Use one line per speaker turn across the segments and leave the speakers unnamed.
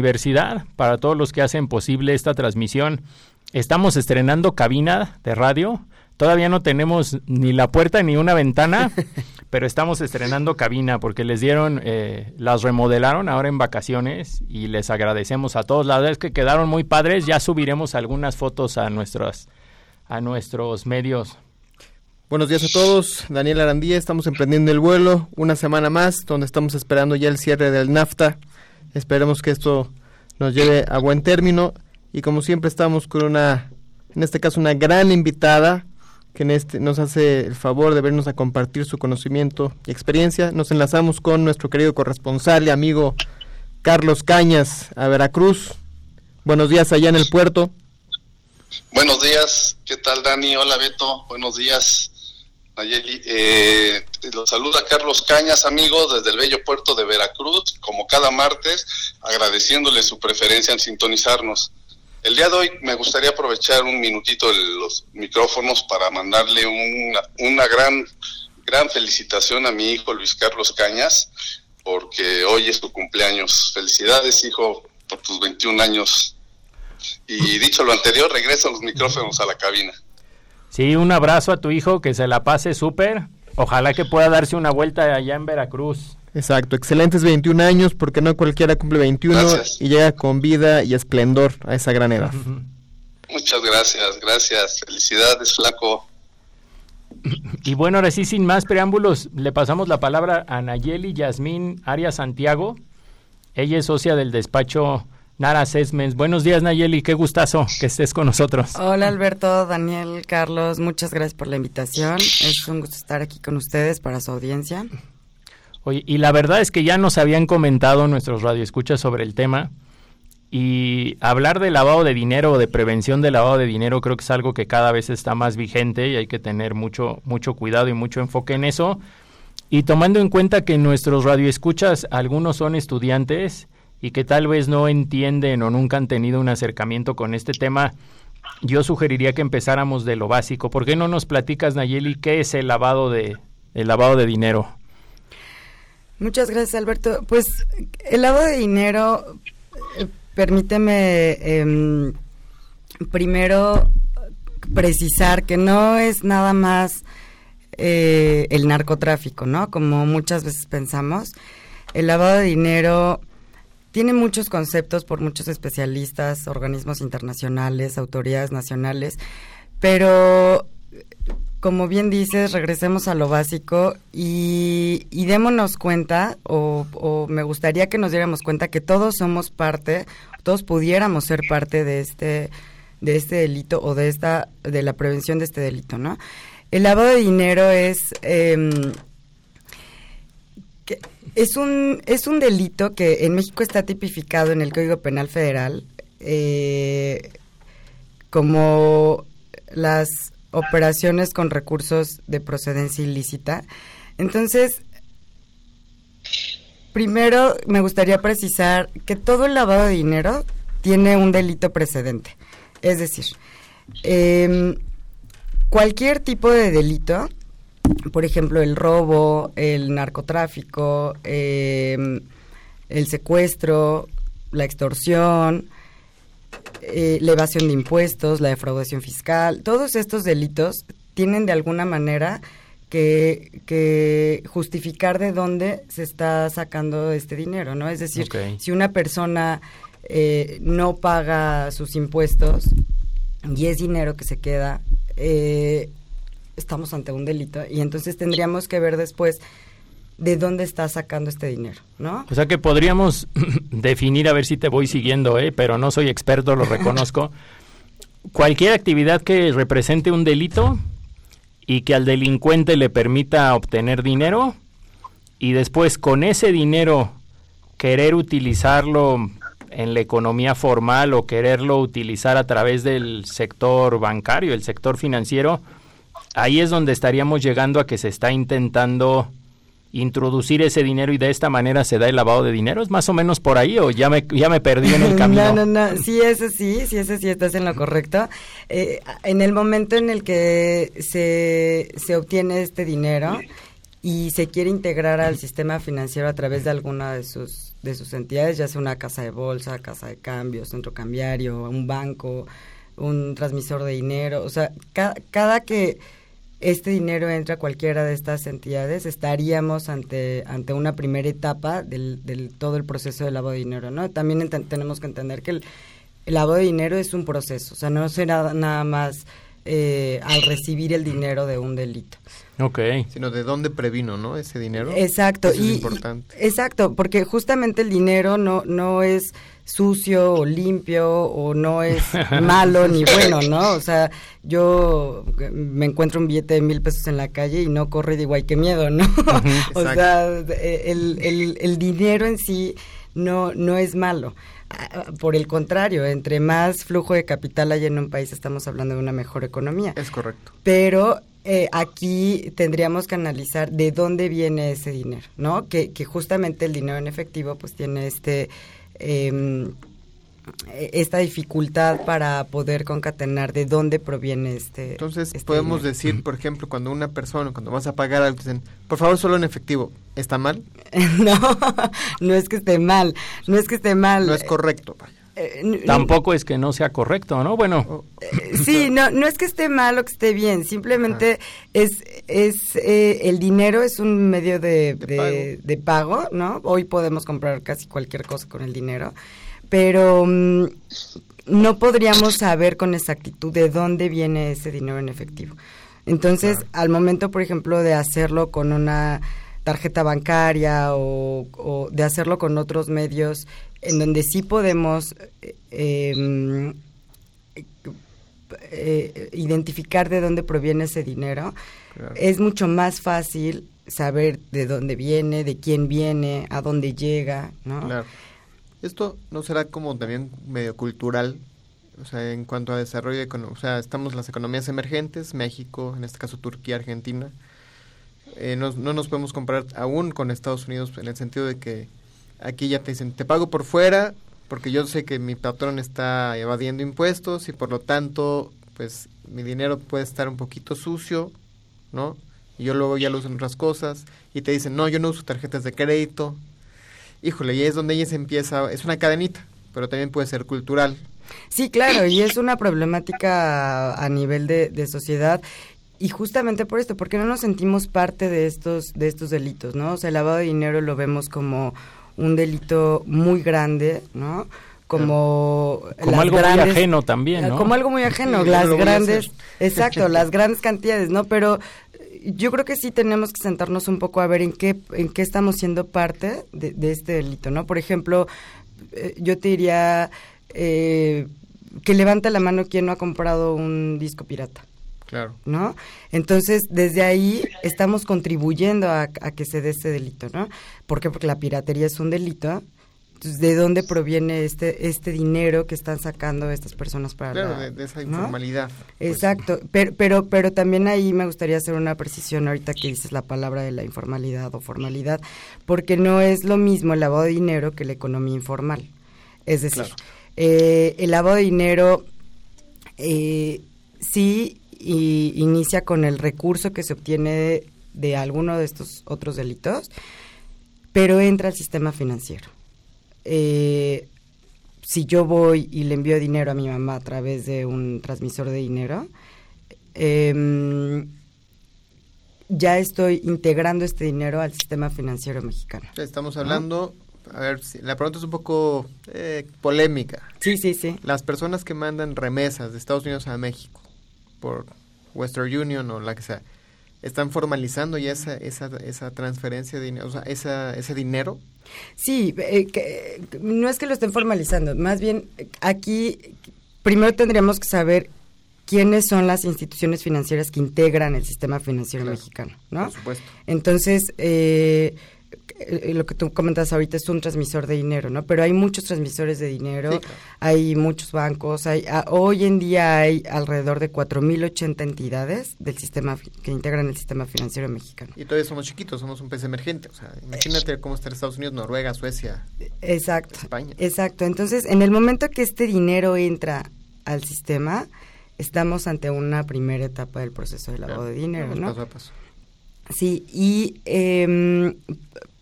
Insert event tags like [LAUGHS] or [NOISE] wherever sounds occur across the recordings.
universidad, para todos los que hacen posible esta transmisión. Estamos estrenando cabina de radio. Todavía no tenemos ni la puerta ni una ventana, [LAUGHS] pero estamos estrenando cabina porque les dieron, eh, las remodelaron ahora en vacaciones y les agradecemos a todos. La verdad es que quedaron muy padres. Ya subiremos algunas fotos a nuestros, a nuestros medios.
Buenos días a todos, Daniel Arandía, estamos emprendiendo el vuelo, una semana más, donde estamos esperando ya el cierre del NAFTA. Esperemos que esto nos lleve a buen término y como siempre estamos con una, en este caso una gran invitada que en este, nos hace el favor de vernos a compartir su conocimiento y experiencia. Nos enlazamos con nuestro querido corresponsal y amigo Carlos Cañas a Veracruz. Buenos días allá en el puerto.
Buenos días, ¿qué tal Dani? Hola Beto, buenos días. Nayeli, eh, los saluda Carlos Cañas, amigos, desde el bello puerto de Veracruz, como cada martes, agradeciéndole su preferencia en sintonizarnos. El día de hoy me gustaría aprovechar un minutito los micrófonos para mandarle una, gran, gran felicitación a mi hijo Luis Carlos Cañas, porque hoy es tu cumpleaños. Felicidades, hijo, por tus 21 años. Y dicho lo anterior, regreso los micrófonos a la cabina.
Sí, un abrazo a tu hijo, que se la pase súper. Ojalá que pueda darse una vuelta allá en Veracruz.
Exacto, excelentes 21 años, porque no cualquiera cumple 21 y llega con vida y esplendor a esa gran edad.
Muchas gracias, gracias. Felicidades, flaco.
Y bueno, ahora sí, sin más preámbulos, le pasamos la palabra a Nayeli Yasmín Arias Santiago. Ella es socia del despacho Nara Sesmens. Buenos días, Nayeli. Qué gustazo que estés con nosotros.
Hola, Alberto, Daniel, Carlos. Muchas gracias por la invitación. Es un gusto estar aquí con ustedes para su audiencia.
Oye, y la verdad es que ya nos habían comentado nuestros radioescuchas sobre el tema. Y hablar de lavado de dinero o de prevención de lavado de dinero creo que es algo que cada vez está más vigente y hay que tener mucho, mucho cuidado y mucho enfoque en eso. Y tomando en cuenta que nuestros radioescuchas, algunos son estudiantes, y que tal vez no entienden o nunca han tenido un acercamiento con este tema, yo sugeriría que empezáramos de lo básico. ¿Por qué no nos platicas, Nayeli, qué es el lavado de, el lavado de dinero?
Muchas gracias, Alberto. Pues el lavado de dinero, eh, permíteme em, primero precisar que no es nada más eh, el narcotráfico, ¿no? Como muchas veces pensamos. El lavado de dinero tiene muchos conceptos por muchos especialistas, organismos internacionales, autoridades nacionales, pero como bien dices, regresemos a lo básico y, démonos cuenta, o, me gustaría que nos diéramos cuenta que todos somos parte, todos pudiéramos ser parte de este, de este delito o de esta, de la prevención de este delito, ¿no? El lavado de dinero es eh, es un, es un delito que en México está tipificado en el Código Penal Federal eh, como las operaciones con recursos de procedencia ilícita. Entonces, primero me gustaría precisar que todo el lavado de dinero tiene un delito precedente. Es decir, em, cualquier tipo de delito por ejemplo, el robo, el narcotráfico, em, el secuestro, la extorsión, eh, la evasión de impuestos, la defraudación fiscal, todos estos delitos tienen de alguna manera que, justificar de dónde se está sacando este dinero, ¿no? Es decir, si una persona eh, no paga sus impuestos y es dinero que se queda, eh, estamos ante un delito y entonces tendríamos que ver después de dónde está sacando este dinero, ¿no?
O sea que podríamos [LAUGHS] definir, a ver si te voy siguiendo, ¿eh? pero no soy experto, lo reconozco. [LAUGHS] Cualquier actividad que represente un delito y que al delincuente le permita obtener dinero y después con ese dinero querer utilizarlo en la economía formal o quererlo utilizar a través del sector bancario, el sector financiero, ahí es donde estaríamos llegando a que se está intentando introducir ese dinero y de esta manera se da el lavado de dinero? ¿Es más o menos por ahí o ya me, ya me perdí en el [LAUGHS] camino?
No, no, no, sí, eso sí, sí, eso sí, estás en lo correcto. Eh, en el momento en el que se, se obtiene este dinero y se quiere integrar al sistema financiero a través de alguna de sus de sus entidades, ya sea una casa de bolsa, casa de cambio, centro cambiario, un banco, un transmisor de dinero, o sea, cada que este dinero entra a cualquiera de estas entidades, estaríamos ante, ante una primera etapa del, del todo el proceso de lavado de dinero, ¿no? También tenemos que entender que el, el, lavado de dinero es un proceso, o sea, no será nada más eh, al recibir el dinero de un delito.
Ok. Sino de dónde previno, ¿no? Ese dinero.
Exacto.
es importante.
exacto, porque justamente el dinero no, no es sucio o limpio o no es [LAUGHS] malo ni bueno, ¿no? O sea, yo me encuentro un billete de mil pesos en la calle y no corre de igual que miedo, ¿no? [LAUGHS] o sea, el, el, el dinero en sí no, no es malo. Por el contrario, entre más flujo de capital hay en un país, estamos hablando de una mejor economía.
Es correcto.
Pero eh, aquí tendríamos que analizar de dónde viene ese dinero, ¿no? Que, que justamente el dinero en efectivo pues tiene este... Eh, esta dificultad para poder concatenar de dónde proviene este.
Entonces, este podemos decir, por ejemplo, cuando una persona, cuando vas a pagar algo, dicen, por favor, solo en efectivo, ¿está mal? [LAUGHS]
no, no es que esté mal, no es que esté mal.
No es correcto,
eh, Tampoco es que no sea correcto, ¿no? Bueno.
Eh, sí, no, no es que esté mal o que esté bien, simplemente es, es eh, el dinero es un medio de, de, pago. ¿no? Hoy podemos comprar casi cualquier cosa con el dinero pero mm, no podríamos saber con exactitud de dónde viene ese dinero en efectivo. Entonces, al momento, por ejemplo, de hacerlo con una tarjeta bancaria o, de hacerlo con otros medios en donde sí podemos eh, eh, identificar de dónde proviene ese dinero, es mucho más fácil saber de dónde viene, de quién viene, a dónde llega, ¿no? Claro.
Esto no será como también medio cultural, o sea, en cuanto a desarrollo, o sea, estamos las economías emergentes, México, en este caso Turquía, Argentina, eh, no, no nos podemos comparar aún con Estados Unidos en el sentido de que aquí ya te dicen, te pago por fuera porque yo sé que mi patrón está evadiendo impuestos y por lo tanto, pues mi dinero puede estar un poquito sucio, ¿no? Y yo luego ya lo uso en otras cosas y te dicen, no, yo no uso tarjetas de crédito, híjole, y es donde ella se empieza, es una cadenita, pero también puede ser cultural.
Sí, claro, y es una problemática a nivel de, sociedad y justamente por esto, porque no nos sentimos parte de estos de estos delitos, ¿no? O sea, el lavado de dinero lo vemos como un delito muy grande, ¿no? Como,
como algo muy ajeno también, ¿no?
Como algo muy ajeno, las grandes, [LAUGHS] exacto, las grandes cantidades, ¿no? Pero yo creo que sí tenemos que sentarnos un poco a ver en qué, en qué estamos siendo parte de, este delito, ¿no? Por ejemplo, eh, yo te diría eh, que levante la mano quien no ha comprado un disco pirata.
Claro.
¿No? Entonces, desde ahí estamos contribuyendo a, a que se dé ese delito, ¿no? ¿Por qué? Porque la piratería es un delito ¿de dónde proviene este este dinero que están sacando estas personas para
claro, de, esa informalidad.
Pues, Exacto, pero, pero pero también ahí me gustaría hacer una precisión ahorita que dices la palabra de la informalidad o formalidad, porque no es lo mismo el lavado de dinero que la economía informal. Es decir, eh, el lavado de dinero eh, sí y inicia con el recurso que se obtiene de, de alguno de estos otros delitos, pero entra al sistema financiero eh, si yo voy y le envío dinero a mi mamá a través de un transmisor de dinero, em, ya estoy integrando este dinero al sistema financiero mexicano.
Estamos hablando, a ver, la pregunta es un poco eh, polémica.
Sí, sí, sí.
Las personas que mandan remesas de Estados Unidos a México por Western Union o la que sea, ¿están formalizando ya esa, esa, esa transferencia de dinero, o sea, esa, ese dinero?
Sí, eh, que, no es que lo estén formalizando, más bien aquí primero tendríamos que saber quiénes son las instituciones financieras que integran el sistema financiero mexicano, ¿no?
Por supuesto.
Entonces, eh, eh, lo que tú comentas ahorita es un transmisor de dinero, ¿no? Pero hay muchos transmisores de dinero, hay muchos bancos, hay ah, hoy en día hay alrededor de 4.080 entidades del sistema que integran el sistema financiero mexicano.
Y todavía somos chiquitos, somos un país emergente, o sea, imagínate cómo está Estados Unidos, Noruega, Suecia,
exacto,
España.
Exacto, entonces en el momento que este dinero entra al sistema, estamos ante una primera etapa del proceso de lavado de dinero, ¿no?
Paso a paso.
Sí, y eh,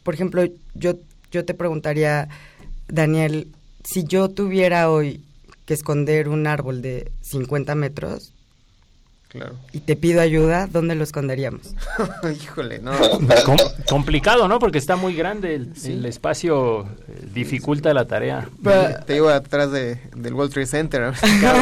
por ejemplo, yo yo te preguntaría, Daniel, si yo tuviera hoy que esconder un árbol de 50 metros,
Claro.
y te pido ayuda, ¿dónde lo esconderíamos? [LAUGHS]
Híjole, no.
Com- complicado, ¿no? Porque está muy grande, el, el espacio eh, dificulta la tarea.
Pero-
Te llevo atrás de, del World Trade Center.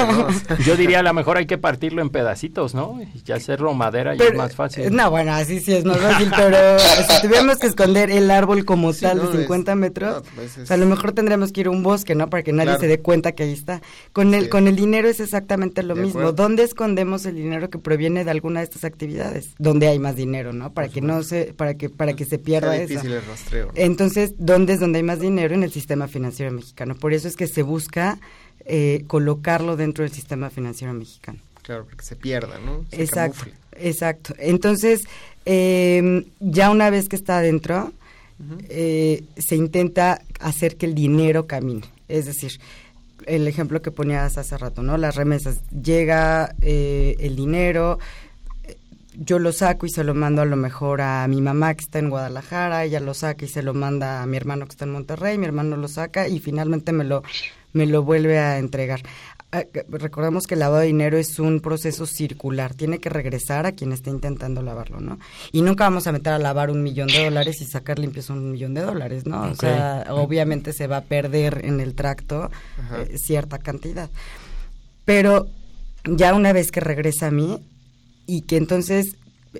[LAUGHS]
Yo diría a lo mejor hay que partirlo en pedacitos, ¿no? Y hacerlo madera y
Pero-
es más fácil.
No, bueno, así sí es más fácil, pero si tuviéramos que esconder el árbol como
Sí,
tal
no,
de 50
es-
metros,
no, pues es-
o sea, a lo mejor tendremos que ir a un bosque, ¿no? Para que nadie
Claro.
se dé cuenta que ahí está. Con el,
Sí.
con el dinero es exactamente lo
De
mismo.
acuerdo.
¿Dónde escondemos el dinero que proviene de alguna de estas actividades? ¿Dónde hay más dinero, no? Para que no se, para que, para que se
Está
pierda eso.
difícil el rastreo. ¿no?
Entonces, ¿dónde es donde hay más dinero? En el sistema financiero mexicano. Por eso es que se busca eh, colocarlo dentro del sistema financiero mexicano.
Claro, porque se pierda, ¿no? Se
Exacto,
camufle.
exacto. Entonces, eh, ya una vez que está adentro, eh, se intenta hacer que el dinero camine. Es decir, el ejemplo que ponías hace rato, ¿no? Las remesas. Llega eh, el dinero, eh, yo lo saco y se lo mando a lo mejor a mi mamá que está en Guadalajara, ella lo saca y se lo manda a mi hermano que está en Monterrey, mi hermano lo saca y finalmente me lo, me lo vuelve a entregar. Ah, Recordemos que el lavado de dinero es un proceso circular, tiene que regresar a quien está intentando lavarlo, ¿no? Y nunca vamos a meter a lavar un millón de dólares y sacar limpios un millón de dólares, ¿no? O sea, obviamente se va a perder en el tracto eh, cierta cantidad. Pero ya una vez que regresa a mí y que entonces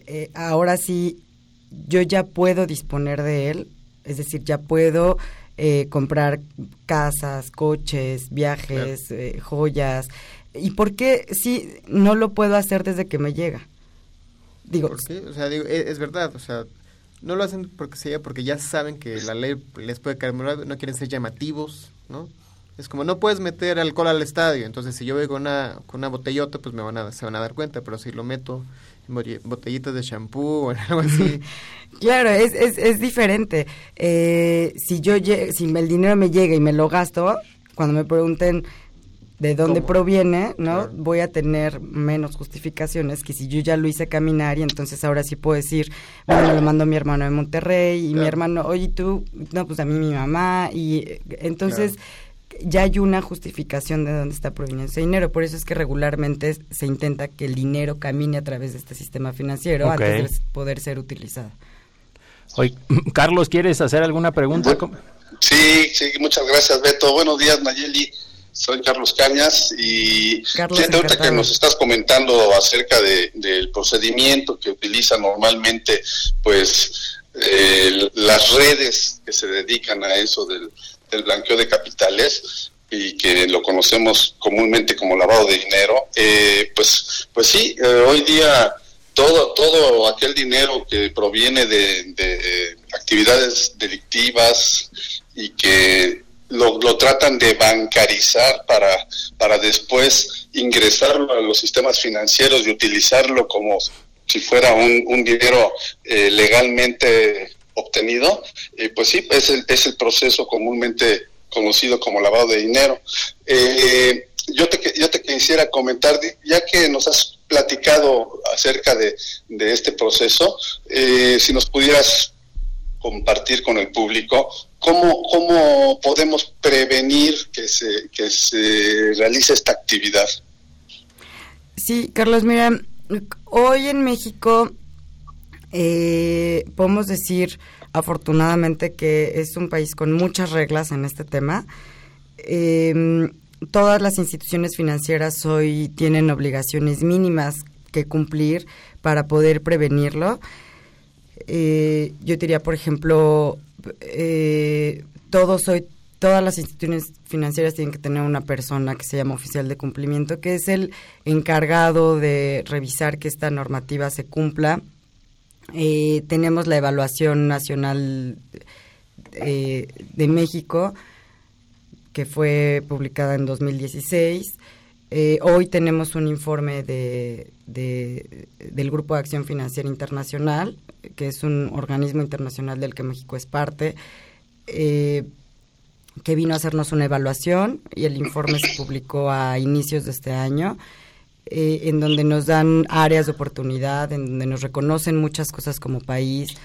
eh, ahora sí yo ya puedo disponer de él, es decir, ya puedo eh, comprar casas, coches, viajes, eh, joyas. ¿Y por qué sí no lo puedo hacer desde que me llega? Digo,
sea, e- es, verdad, o sea, no lo hacen porque se porque ya saben que la ley les puede caer no quieren ser llamativos, ¿no? Es como no puedes meter alcohol al estadio, entonces si yo voy con una con una botellota, pues me van a se van a dar cuenta, pero si lo meto en bote- botellitas de shampoo o en algo así, [LAUGHS]
Claro, es, es, es diferente. Eh, si yo si el dinero me llega y me lo gasto, cuando me pregunten de dónde
¿Cómo?
proviene, ¿no?
Claro.
Voy a tener menos justificaciones que si yo ya lo hice caminar y entonces ahora sí puedo decir, bueno, lo mando a mi hermano de Monterrey y mi hermano, oye, tú, no, pues a mí mi mamá y entonces ya hay una justificación de dónde está proveniendo ese dinero. Por eso es que regularmente se intenta que el dinero camine a través de este sistema financiero antes de poder ser utilizado.
Oye, [LAUGHS] Carlos, ¿quieres hacer alguna pregunta?
Sí, sí, muchas gracias, Beto. Buenos días, Nayeli. Soy Carlos Cañas y
Carlos,
fíjate ahorita que nos estás comentando acerca de, del procedimiento que utiliza normalmente, pues, eh, las redes que se dedican a eso del, del blanqueo de capitales y que lo conocemos comúnmente como lavado de dinero, eh, pues, pues sí, eh, hoy día todo, todo aquel dinero que proviene de, eh, actividades delictivas y que lo, lo tratan de bancarizar para, para después ingresarlo a los sistemas financieros y utilizarlo como si fuera un, un dinero eh, legalmente obtenido, eh, pues sí, es el, es el proceso comúnmente conocido como lavado de dinero. Yo, te, yo te quisiera comentar, ya que nos has platicado acerca de, este proceso, eh, si nos pudieras compartir con el público cómo, podemos prevenir que se, realice esta actividad.
Sí, Carlos, mira, hoy en México eh, podemos decir afortunadamente que es un país con muchas reglas en este tema. Eh, todas las instituciones financieras hoy tienen obligaciones mínimas que cumplir para poder prevenirlo. Eh, yo diría, por ejemplo, eh, todos hoy, todas las instituciones financieras tienen que tener una persona que se llama oficial de cumplimiento, que es el encargado de revisar que esta normativa se cumpla. Eh, tenemos la evaluación nacional eh, de México, que fue publicada en 2016. Eh, hoy tenemos un informe de, de, del Grupo de Acción Financiera Internacional, que es un organismo internacional del que México es parte, eh, que vino a hacernos una evaluación y el informe se publicó a inicios de este año, eh, en donde nos dan áreas de oportunidad, en donde nos reconocen muchas cosas como país,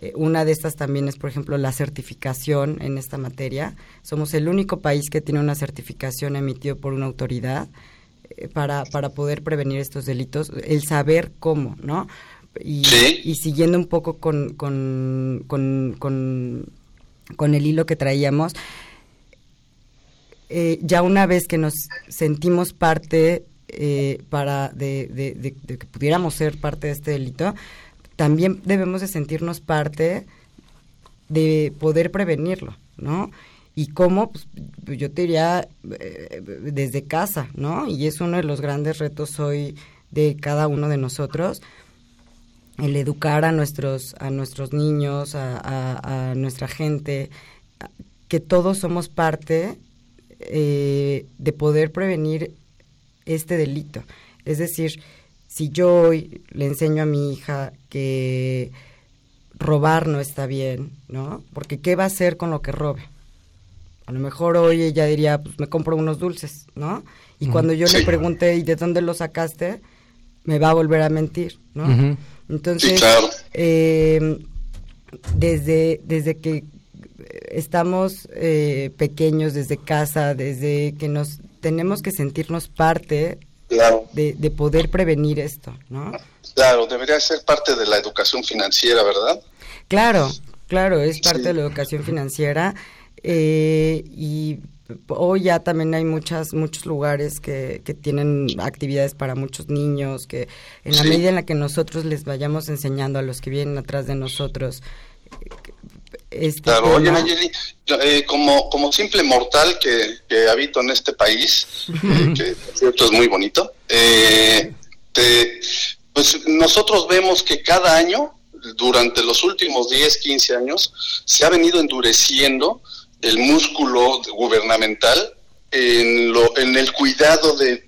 Eh, una de estas también es, por ejemplo, la certificación en esta materia. Somos el único país que tiene una certificación emitida por una autoridad eh, para, para poder prevenir estos delitos, el saber cómo, ¿no? Y, y siguiendo un poco con, con, con, con, el hilo que traíamos, eh, ya una vez que nos sentimos parte para de, de, de, que pudiéramos ser parte de este delito, también debemos de sentirnos parte de poder prevenirlo, ¿no? Y cómo, pues, yo te diría, eh, desde casa, ¿no? Y es uno de los grandes retos hoy de cada uno de nosotros, el educar a nuestros, a nuestros niños, a, nuestra gente, que todos somos parte eh, de poder prevenir este delito. Es decir, si yo hoy le enseño a mi hija que robar no está bien, ¿no? Porque ¿qué va a hacer con lo que robe? A lo mejor hoy ella diría, pues me compro unos dulces, ¿no? Y cuando yo le pregunte, ¿y de dónde lo sacaste? Me va a volver a mentir, ¿no? Entonces, em, desde, desde que estamos eh, pequeños, desde casa, desde que nos tenemos que sentirnos parte
claro.
de, de poder prevenir esto, ¿no?
Claro, debería ser parte de la educación financiera, ¿verdad?
Claro, claro, es parte de la educación financiera eh, y hoy ya también hay muchas muchos lugares que, que tienen actividades para muchos niños que en la medida en la que nosotros les vayamos enseñando a los que vienen atrás de nosotros
este claro, oye Nayeli, eh, como, como simple mortal que, que habito en este país, [LAUGHS] que cierto es muy bonito, eh, pues nosotros vemos que cada año, durante los últimos 10, 15 años, se ha venido endureciendo el músculo gubernamental en, lo, en el cuidado de,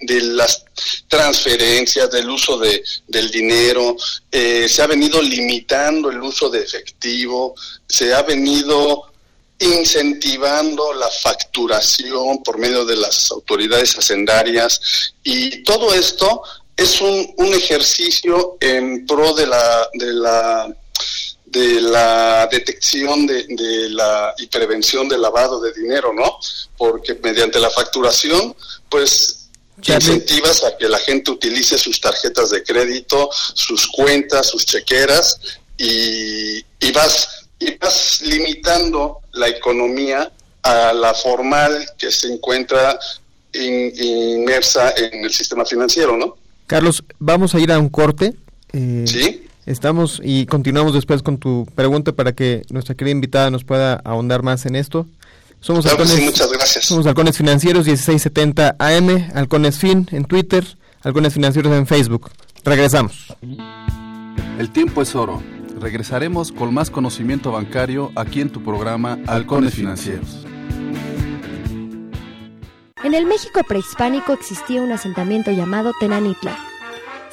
de, las transferencias, del uso de, del dinero, eh, se ha venido limitando el uso de efectivo, se ha venido incentivando la facturación por medio de las autoridades hacendarias y todo esto es un, un ejercicio en pro de la, de la de la detección de, la y prevención del lavado de dinero, ¿no? Porque mediante la facturación, pues incentivas a que la gente utilice sus tarjetas de crédito, sus cuentas, sus chequeras y, y vas y vas limitando la economía a la formal que se encuentra inmersa en el sistema financiero, ¿no?
Carlos, vamos a ir a un corte.
Eh, sí.
Estamos y continuamos después con tu pregunta para que nuestra querida invitada nos pueda ahondar más en esto.
Somos halcones, muchas gracias.
Somos Halcones Financieros 1670 AM, Halcones Fin en Twitter, Halcones Financieros en Facebook. Regresamos.
El tiempo es oro. Regresaremos con más conocimiento bancario aquí en tu programa Halcones Financieros.
En el México prehispánico existía un asentamiento llamado Tenanitla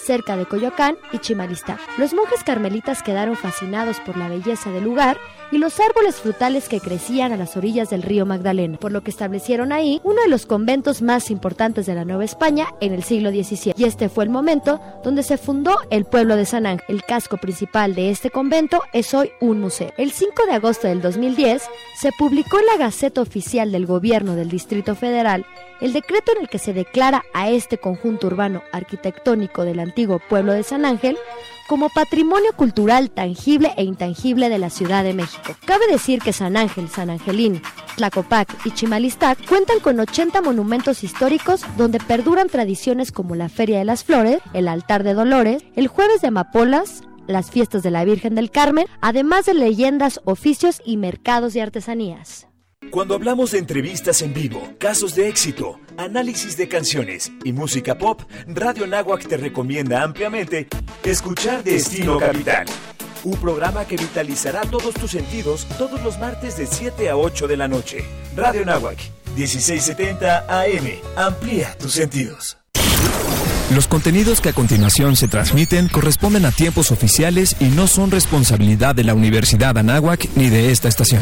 cerca de Coyoacán y Chimalistá. Los monjes carmelitas quedaron fascinados por la belleza del lugar y los árboles frutales que crecían a las orillas del río Magdalena, por lo que establecieron ahí uno de los conventos más importantes de la Nueva España en el siglo XVII. Y este fue el momento donde se fundó el pueblo de San Ángel. El casco principal de este convento es hoy un museo. El 5 de agosto del 2010 se publicó en la Gaceta Oficial del Gobierno del Distrito Federal el decreto en el que se declara a este conjunto urbano arquitectónico del antiguo pueblo de San Ángel como patrimonio cultural tangible e intangible de la Ciudad de México. Cabe decir que San Ángel, San Angelín, Tlacopac y Chimalistac cuentan con 80 monumentos históricos donde perduran tradiciones como la Feria de las Flores, el Altar de Dolores, el Jueves de Amapolas, las fiestas de la Virgen del Carmen, además de leyendas, oficios y mercados de artesanías.
Cuando hablamos de entrevistas en vivo, casos de éxito, análisis de canciones y música pop, Radio Nahuac te recomienda ampliamente escuchar Destino Capital. Un programa que vitalizará todos tus sentidos todos los martes de 7 a 8 de la noche. Radio Nahuac, 1670 AM. Amplía tus sentidos.
Los contenidos que a continuación se transmiten corresponden a tiempos oficiales y no son responsabilidad de la Universidad Anáhuac ni de esta estación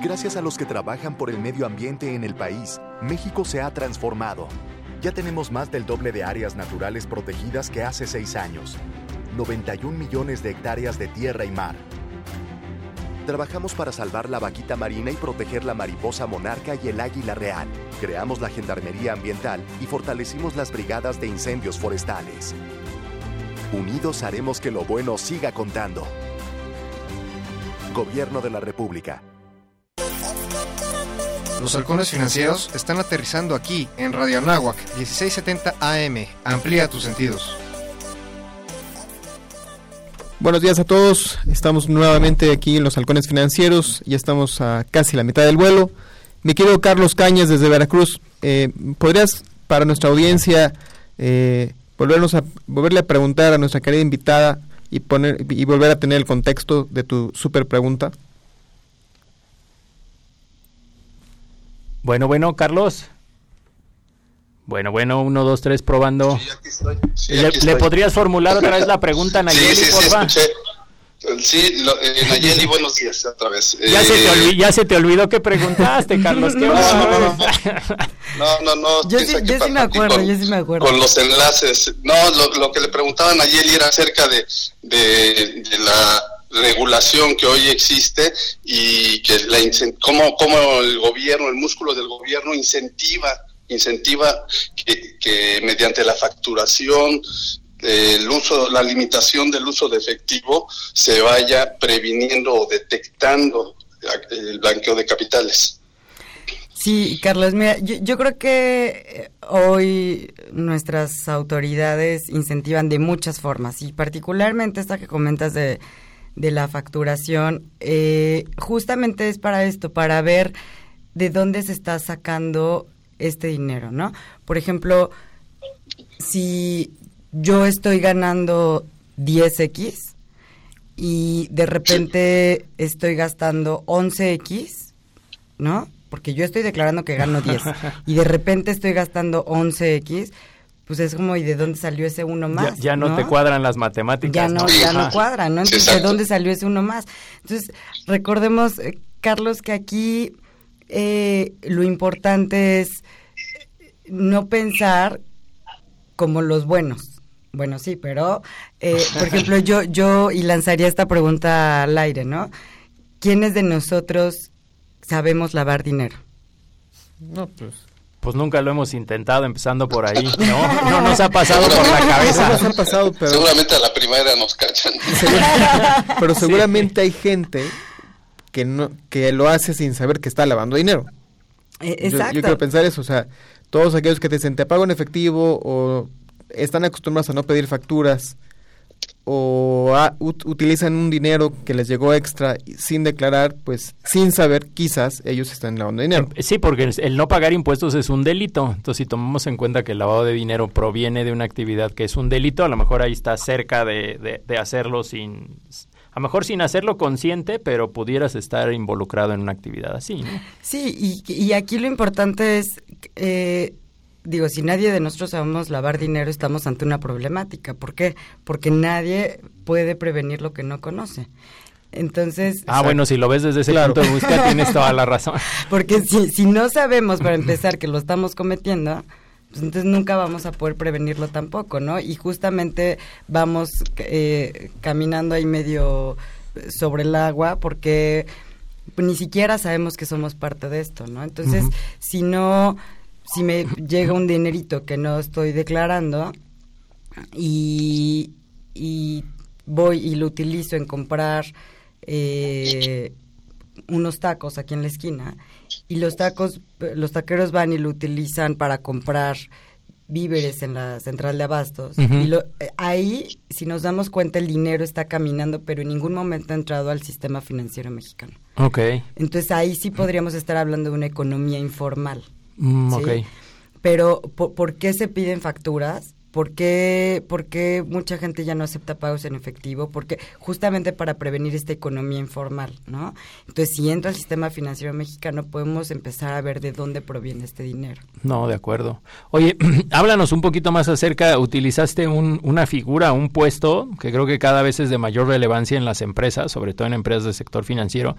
Gracias a los que trabajan por el medio ambiente en el país, México se ha transformado. Ya tenemos más del doble de áreas naturales protegidas que hace seis años. 91 millones de hectáreas de tierra y mar. Trabajamos para salvar la vaquita marina y proteger la mariposa monarca y el águila real. Creamos la Gendarmería Ambiental y fortalecimos las brigadas de incendios forestales. Unidos haremos que lo bueno siga contando. Gobierno de la República.
Los halcones financieros están aterrizando aquí en Radio Anáhuac 1670 AM. Amplía tus sentidos.
Buenos días a todos. Estamos nuevamente aquí en los Halcones Financieros. Ya estamos a casi la mitad del vuelo. Mi querido Carlos Cañas desde Veracruz, eh, ¿podrías para nuestra audiencia eh, volvernos a volverle a preguntar a nuestra querida invitada y poner y volver a tener el contexto de tu super pregunta?
Bueno, bueno, Carlos. Bueno, bueno, uno, dos, tres, probando.
Sí, aquí estoy. Sí,
¿Le,
aquí
le
estoy.
podrías formular otra vez la pregunta, Nayeli,
sí, sí,
porfa?
lo, eh, Nayeli, buenos días otra vez.
Ya, se te
Eh,
olvi- ya se te olvidó que preguntaste, Carlos. ¿Qué [LAUGHS]
No, no, No, no, no.
Yo sí, yo sí me acuerdo,
con-
yo sí me acuerdo.
Con los enlaces. No, lo, lo que le preguntaban a Nayeli era acerca de, de, de la regulación que hoy existe y que la cómo, cómo el gobierno, el músculo del gobierno incentiva incentiva que, que mediante la facturación el uso la limitación del uso de efectivo se vaya previniendo o detectando el blanqueo de capitales.
Sí, Carlos, mira, yo, yo creo que eh, hoy nuestras autoridades incentivan de muchas formas y particularmente esta que comentas de, de la facturación, eh, justamente es para esto, para ver de dónde se está sacando este dinero, ¿no? Por ejemplo, si yo estoy ganando 10x y de repente estoy gastando 11x, ¿no? Porque yo estoy declarando que gano 10 y de repente estoy gastando 11x, pues es como, ¿y de dónde salió ese uno más?
ya no, te cuadran las matemáticas.
Ya no, ya no
Ajá.
cuadra, ¿no? Entonces, ¿de dónde salió ese uno más? Entonces, recordemos, eh, Carlos, que aquí eh, lo importante es no pensar como los buenos. Bueno, sí, pero, eh, por [LAUGHS] ejemplo, yo, yo, y lanzaría esta pregunta al aire, ¿no? ¿Quiénes de nosotros sabemos lavar dinero?
No, pues.
Pues nunca lo hemos intentado, empezando por ahí. No, [LAUGHS] no nos ha pasado por la cabeza.
No nos ha pasado, pero,
Seguramente a la primera nos cachan.
pero seguramente hay gente que no que lo hace sin saber que está lavando dinero.
Eh,
Yo- Yo,
exacto.
quiero pensar eso, o sea, todos aquellos que te dicen te pago en efectivo o están acostumbrados a no pedir facturas o a- ut- utilizan un dinero que les llegó extra sin declarar, pues sin saber, quizás ellos están lavando dinero.
Sí, porque el- el no pagar impuestos es un delito. Entonces, si tomamos en cuenta que el lavado de dinero proviene de una actividad que es un delito, a lo mejor ahí está cerca de, de- de hacerlo sin... A lo mejor sin hacerlo consciente, pero pudieras estar involucrado en una actividad así, ¿no?
Sí, y, y aquí lo importante es, eh, digo, si nadie de nosotros sabemos lavar dinero, estamos ante una problemática. ¿Por qué? Porque nadie puede prevenir lo que no conoce. Entonces,
Ah, bueno, si lo ves desde ese
Claro.
punto de vista, [LAUGHS] tienes toda la razón.
porque si, si no sabemos para empezar que lo estamos cometiendo, pues entonces nunca vamos a poder prevenirlo tampoco, ¿no? Y justamente vamos eh, caminando ahí medio sobre el agua porque ni siquiera sabemos que somos parte de esto, ¿no? Entonces, si no, si me llega un dinerito que no estoy declarando y, y voy y lo utilizo en comprar eh, unos tacos aquí en la esquina y los tacos, los taqueros van y lo utilizan para comprar víveres en la central de abastos y lo- ahí si nos damos cuenta el dinero está caminando pero en ningún momento ha entrado al sistema financiero mexicano.
Ok.
entonces ahí sí podríamos estar hablando de una economía informal
Mm,
¿sí?
ok.
pero ¿por, por qué se piden facturas? ¿Por qué, por qué mucha gente ya no acepta pagos en efectivo? Porque justamente para prevenir esta economía informal, ¿no? Entonces, si entra al sistema financiero mexicano, podemos empezar a ver de dónde proviene este dinero.
No, de acuerdo. Oye, [CLEARS THROAT] háblanos un poquito más acerca, utilizaste un, una figura, un puesto que creo que cada vez es de mayor relevancia en las empresas, sobre todo en empresas del sector financiero,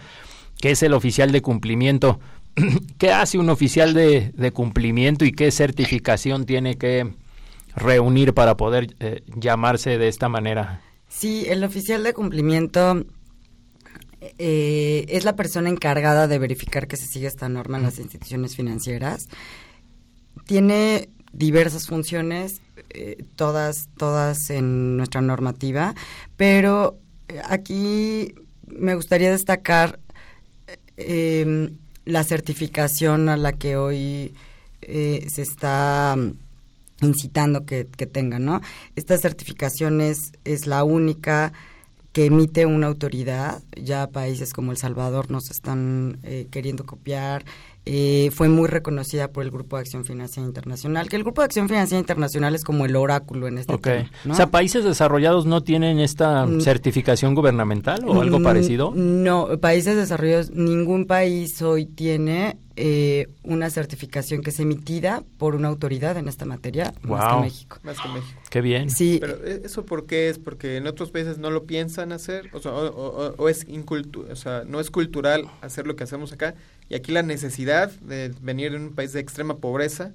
que es el oficial de cumplimiento. [CLEARS THROAT] ¿Qué hace un oficial de, de cumplimiento y qué certificación tiene que reunir para poder eh, llamarse de esta manera?
Sí, el oficial de cumplimiento eh, es la persona encargada de verificar que se sigue esta norma en las instituciones financieras. Tiene diversas funciones, eh, todas, todas en nuestra normativa, pero aquí me gustaría destacar eh, la certificación a la que hoy eh, se está incitando que, que tengan, ¿no? Esta certificación es, es la única que emite una autoridad, ya países como El Salvador nos están eh, queriendo copiar, eh, fue muy reconocida por el Grupo de Acción Financiera Internacional, que el Grupo de Acción Financiera Internacional es como el oráculo en este
Ok.
tema, ¿no?
O sea, países desarrollados no tienen esta
Mm.
certificación gubernamental o algo
Mm,
parecido.
No, países desarrollados, ningún país hoy tiene eh, una certificación que es emitida por una autoridad en esta materia, más que. México.
Más que México.
Qué bien.
Sí,
Pero ¿e- ¿eso por qué es? ¿Porque en otros países no lo piensan hacer? O, sea, o, o- o es incultu o sea, no es cultural hacer lo que hacemos acá. Y aquí la necesidad de venir de un país de extrema pobreza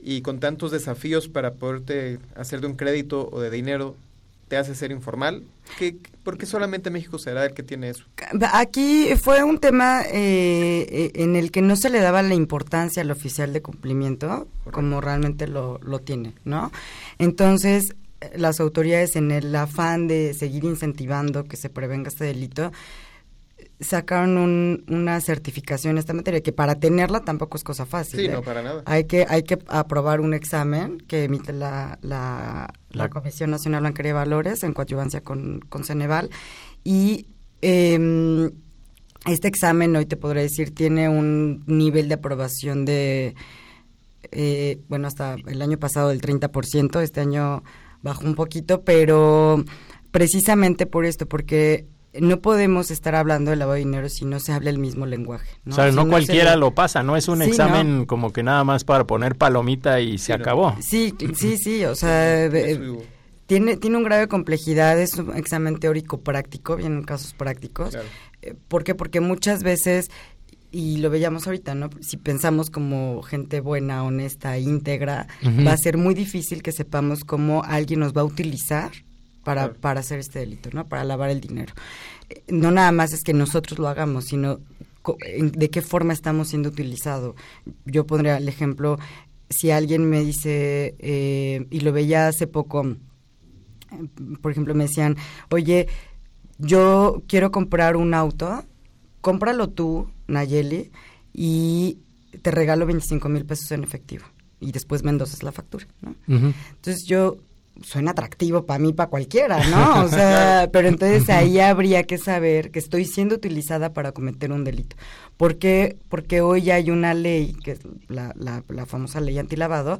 y con tantos desafíos para poderte hacer de un crédito o de dinero te hace ser informal. ¿Qué, ¿Por qué solamente México será el que tiene eso?
Aquí fue un tema eh, eh, en el que no se le daba la importancia al oficial de cumplimiento como realmente lo, lo tiene, ¿no? Entonces, eh, las autoridades en el afán de seguir incentivando que se prevenga este delito, sacaron un- una certificación en esta materia, que para tenerla tampoco es cosa fácil.
Sí,
¿eh?
no, para nada.
Hay que, hay que aprobar un examen que emite la, la, la
La-
Comisión Nacional Bancaria de Valores en coadyuvancia con, con Ceneval. Y em, este examen, hoy te podré decir, tiene un nivel de aprobación de, eh, bueno, hasta el año pasado del 30%, este año bajó un poquito, pero precisamente por esto, porque no podemos estar hablando de lavado de dinero si no se habla el mismo lenguaje. ¿no?
O sea,
Si
no cualquiera lo pasa, no es un
Sí,
examen
¿no?
como que nada más para poner palomita y se acabó.
Sí, sí, sí, o sea, eh, tiene, tiene un grado de complejidad, es un examen teórico práctico, vienen casos prácticos.
Claro.
Eh, ¿Por qué? Porque muchas veces, y lo veíamos ahorita, ¿no? Si pensamos como gente buena, honesta, íntegra, va a ser muy difícil que sepamos cómo alguien nos va a utilizar para,
Claro.
para hacer este delito, ¿no? Para lavar el dinero. Eh, No nada más es que nosotros lo hagamos, sino de qué forma estamos siendo utilizados. Yo pondría el ejemplo, si alguien me dice, eh, y lo veía hace poco, eh, por ejemplo, me decían, oye, yo quiero comprar un auto, cómpralo tú, Nayeli, y te regalo 25 mil pesos en efectivo. Y después me endosas la factura, ¿no? Entonces yo suena atractivo para mí, para cualquiera, ¿no? O [LAUGHS] sea, pero entonces ahí habría que saber que estoy siendo utilizada para cometer un delito. ¿Por qué? Porque hoy ya hay una ley, que es la, la, la famosa ley antilavado,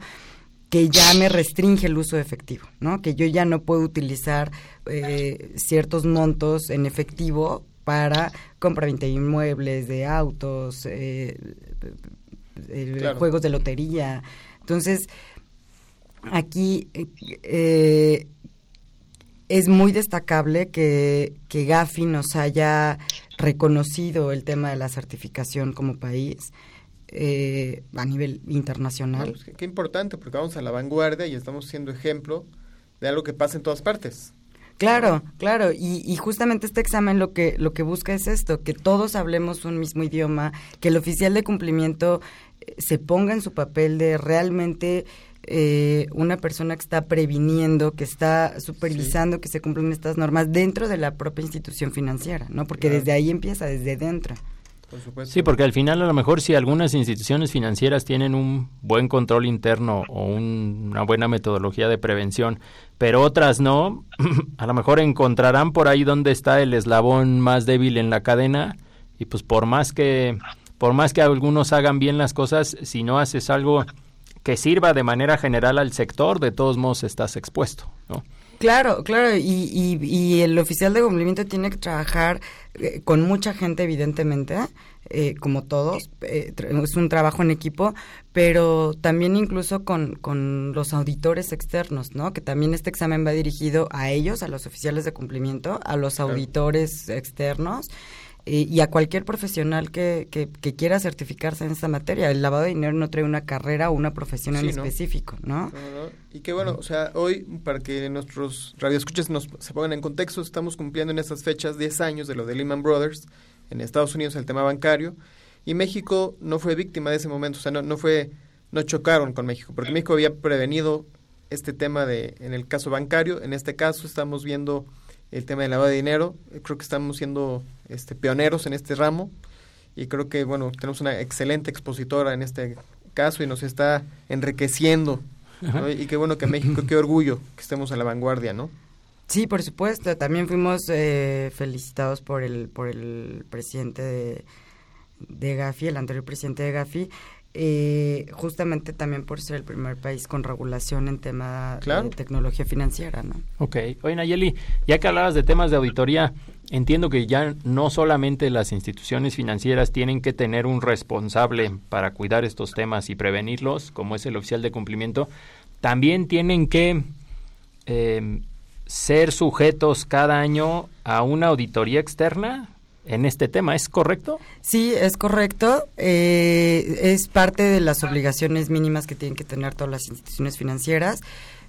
que ya me restringe el uso de efectivo, ¿no? Que yo ya no puedo utilizar eh, ciertos montos en efectivo para compraventa de inmuebles, de autos, eh, eh,
Claro.
juegos de lotería. Entonces, aquí eh, es muy destacable que, que Gafi nos haya reconocido el tema de la certificación como país eh, a nivel internacional.
pues, qué, qué importante, porque vamos a la vanguardia y estamos siendo ejemplo de algo que pasa en todas partes.
Claro, claro, y, y justamente este examen lo que lo que busca es esto, que todos hablemos un mismo idioma, que el oficial de cumplimiento eh, se ponga en su papel de realmente eh, una persona que está previniendo, que está supervisando que se cumplen estas normas dentro de la propia institución financiera, ¿no? Porque
Claro.
desde ahí empieza, desde dentro.
Por supuesto.
Sí, porque al final a lo mejor si algunas instituciones financieras tienen un buen control interno o un- una buena metodología de prevención, pero otras no, [CLEARS THROAT] a lo mejor encontrarán por ahí donde está el eslabón más débil en la cadena y pues por más que por más que algunos hagan bien las cosas, si no haces algo que sirva de manera general al sector, de todos modos estás expuesto, ¿no?
Claro, claro, y, y, y el oficial de cumplimiento tiene que trabajar eh, con mucha gente, evidentemente, eh, como todos, eh, es un trabajo en equipo, pero también incluso con, con los auditores externos, ¿no? Que también este examen va dirigido a ellos, a los oficiales de cumplimiento, a los auditores externos y a cualquier profesional que, que, quiera certificarse en esta materia. El lavado de dinero no trae una carrera o una profesión en específico, ¿no?
Y qué bueno, o sea, hoy, para que nuestros radioescuchas nos se pongan en contexto, estamos cumpliendo en estas fechas 10 años de lo de Lehman Brothers, en Estados Unidos el tema bancario, y México no fue víctima de ese momento, o sea, no, no fue, no chocaron con México, porque México había prevenido este tema de, en el caso bancario, en este caso estamos viendo el tema del lavado de dinero. Creo que estamos siendo este, pioneros en este ramo y creo que, bueno, tenemos una excelente expositora en este caso y nos está enriqueciendo. Y qué bueno que México, qué orgullo que estemos a la vanguardia, ¿no?
Sí, por supuesto. También fuimos eh, felicitados por el, por el presidente de, de Gafi, el anterior presidente de Gafi, eh, justamente también por ser el primer país con regulación en tema de tecnología financiera, ¿no?
Ok. Oye, Nayeli, ya que hablabas de temas de auditoría, entiendo que ya no solamente las instituciones financieras tienen que tener un responsable para cuidar estos temas y prevenirlos, como es el oficial de cumplimiento, también tienen que eh, ser sujetos cada año a una auditoría externa en este tema, ¿es correcto?
Sí, es correcto. Eh, es parte de las obligaciones mínimas que tienen que tener todas las instituciones financieras.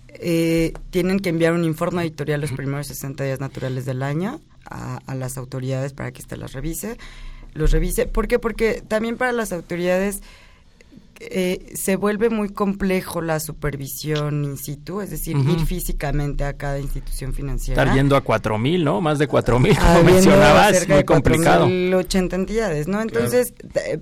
Eh, tienen que enviar un informe editorial los primeros 60 días naturales del año a, a las autoridades para que éste las revise. Los revise. ¿Por qué? Porque también para las autoridades eh, se vuelve muy complejo la supervisión in situ, es decir, ir físicamente a cada institución financiera.
Estar yendo a 4.000, ¿no? Más de 4.000, como mencionabas, muy complicado.
80 entidades, ¿no? Entonces,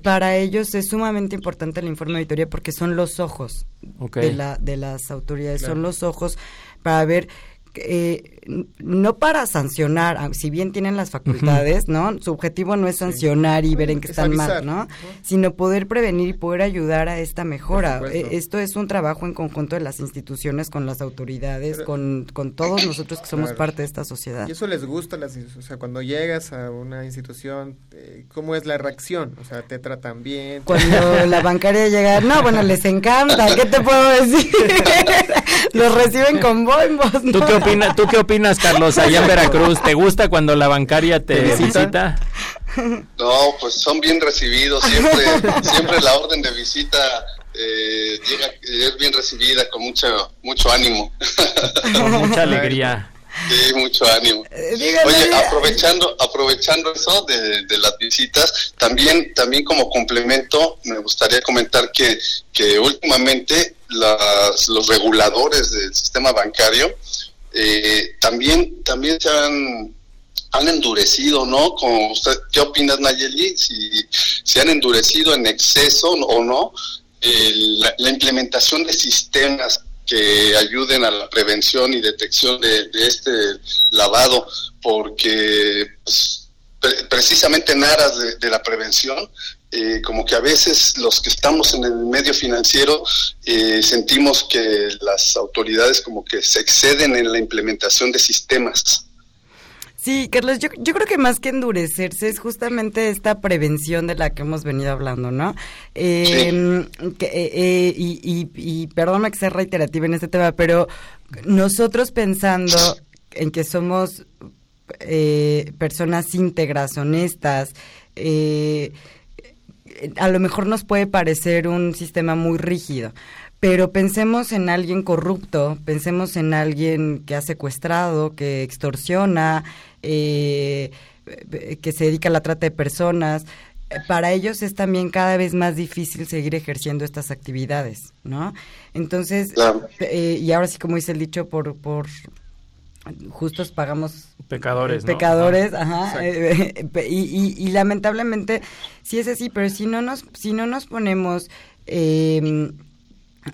para ellos es sumamente importante el informe de auditoría porque son los ojos de, la, de las autoridades, son los ojos para ver eh, no para sancionar, ah, si bien tienen las facultades, ¿no? Su objetivo no es sancionar y ver en qué están mal, ¿no? Sino poder prevenir y poder ayudar a esta mejora. E, esto es un trabajo en conjunto de las instituciones con las autoridades, con, con todos [COUGHS] nosotros que somos parte de esta sociedad.
Y eso les gusta, las, o sea, cuando llegas a una institución, eh, ¿cómo es la reacción? O sea, ¿te tratan bien?
Cuando la bancaria llega, no, bueno, les encanta, ¿qué te puedo decir? [LAUGHS] [LAUGHS] Los reciben con bombos,
¿no? ¿Tú qué opinas, Carlos, allá en Veracruz? ¿Te gusta cuando la bancaria te, visita?
No, pues son bien recibidos, siempre, siempre la orden de visita eh, llega, es bien recibida con mucho, mucho ánimo.
Con mucha alegría.
Sí, mucho ánimo. Eh, Oye, aprovechando, aprovechando eso de, de, las visitas, también, también como complemento, me gustaría comentar que, que últimamente las, los reguladores del sistema bancario eh, también, también se han, han endurecido, ¿no? Como usted, ¿Qué opinas, Nayeli? Si, se han endurecido en exceso o no la, implementación de sistemas que ayuden a la prevención y detección de, este lavado, porque pues, precisamente en aras de, la prevención eh, como que a veces los que estamos en el medio financiero eh, sentimos que las autoridades como que se exceden en la implementación de sistemas.
Sí, Carlos, yo, yo creo que más que endurecerse es justamente esta prevención de la que hemos venido hablando, ¿no? Em, eh, y, y, y perdóname que sea reiterativa en este tema, pero nosotros pensando en que somos personas íntegras, honestas, eh, a lo mejor nos puede parecer un sistema muy rígido, pero pensemos en alguien corrupto, pensemos en alguien que ha secuestrado, que extorsiona, eh, que se dedica a la trata de personas. Para ellos es también cada vez más difícil seguir ejerciendo estas actividades, ¿no? Entonces, eh, y ahora sí, como dice el dicho, por, por justos pagamos
pecadores
pecadores ajá, eh, [LAUGHS] y, lamentablemente sí es así pero si no nos si no nos ponemos em,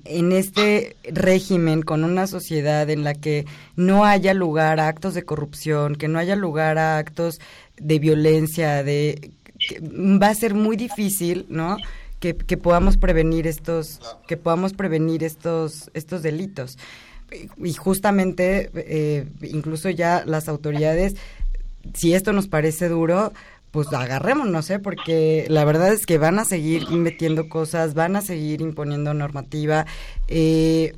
en este régimen con una sociedad en la que no haya lugar a actos de corrupción que no haya lugar a actos de violencia de va a ser muy difícil no que, que podamos prevenir estos que podamos prevenir estos estos delitos y justamente eh, incluso ya las autoridades si esto nos parece duro pues agarrémonos, ¿eh? porque la verdad es que van a seguir metiendo cosas, van a seguir imponiendo normativa. Eh,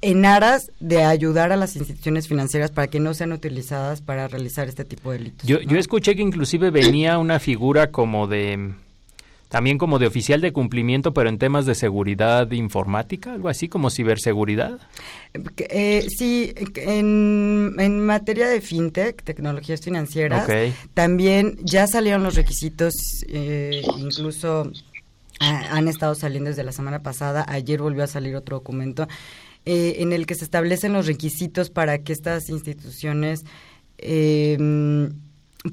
en aras de ayudar a las instituciones financieras para que no sean utilizadas para realizar este tipo de delitos.
Yo, yo escuché que inclusive venía una figura como de también como de oficial de cumplimiento, pero en temas de seguridad informática, algo así como ciberseguridad.
Eh, sí, en, en, materia de fintech, tecnologías financieras, también ya salieron los requisitos, eh, incluso han estado saliendo desde la semana pasada, ayer volvió a salir otro documento eh, en el que se establecen los requisitos para que estas instituciones eh,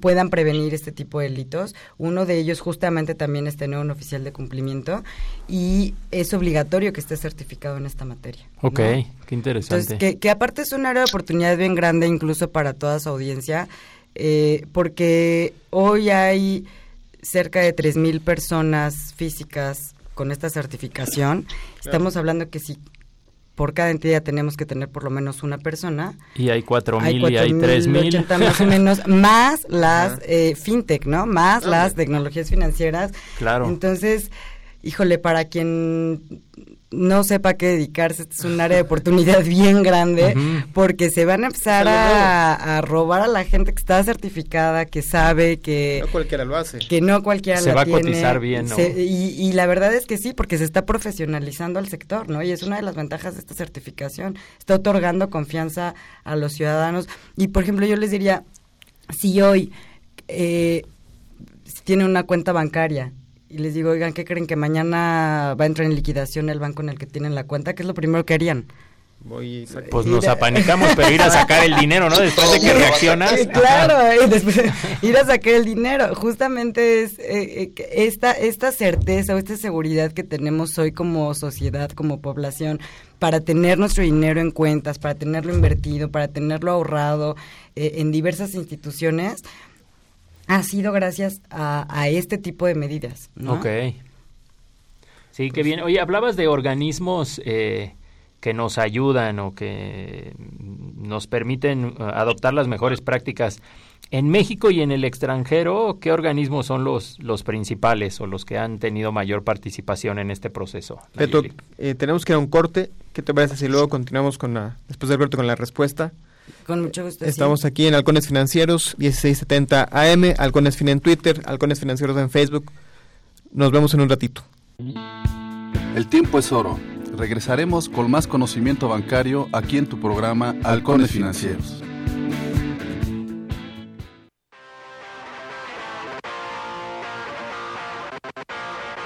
puedan prevenir este tipo de delitos. Uno de ellos justamente también es tener un oficial de cumplimiento y es obligatorio que esté certificado en esta materia.
Ok, qué interesante.
Entonces, que, aparte es un área de oportunidad bien grande incluso para toda su audiencia, eh, porque hoy hay cerca de 3.000 personas físicas con esta certificación. Estamos hablando que si por cada entidad tenemos que tener por lo menos una persona.
Y hay cuatro mil y hay tres mil.
Más o menos, [LAUGHS] más las eh, fintech, ¿no? Más las tecnologías financieras.
Claro.
Entonces, híjole, para quien no sepa qué dedicarse, este es un área de oportunidad [LAUGHS] bien grande, porque se van a empezar a, robar a la gente que está certificada, que sabe que...
No cualquiera lo hace.
Que no cualquiera
se va a cotizar bien, ¿no?
y, la verdad es que sí, porque se está profesionalizando al sector, ¿no? Y es una de las ventajas de esta certificación. Está otorgando confianza a los ciudadanos. Y, por ejemplo, yo les diría, si hoy eh, tiene una cuenta bancaria y les digo, oigan, ¿qué creen que mañana va a entrar en liquidación el banco en el que tienen la cuenta? ¿Qué es lo primero que harían?
Voy pues nos apanicamos, pero ir a sacar el dinero, ¿no? Después de que [LAUGHS] reaccionas.
claro, después [LAUGHS] ir a sacar el dinero. Justamente es eh, eh, esta, esta certeza o esta seguridad que tenemos hoy como sociedad, como población, para tener nuestro dinero en cuentas, para tenerlo invertido, para tenerlo ahorrado eh, en diversas instituciones, ha sido gracias a, este tipo de medidas. ¿no?
Ok. Sí, qué bien. Oye, hablabas de organismos eh, que nos ayudan o que nos permiten uh, adoptar las mejores prácticas. En México y en el extranjero, ¿qué organismos son los, los principales o los que han tenido mayor participación en este proceso?
Beto, eh, tenemos que ir a un corte. ¿Qué te parece si luego continuamos con la, después de Alberto con la respuesta?
Con mucho gusto.
Estamos aquí en Halcones Financieros, 1670 AM, Halcones Fin en Twitter, Halcones Financieros en Facebook. Nos vemos en un ratito.
El tiempo es oro. Regresaremos con más conocimiento bancario aquí en tu programa Halcones Financieros.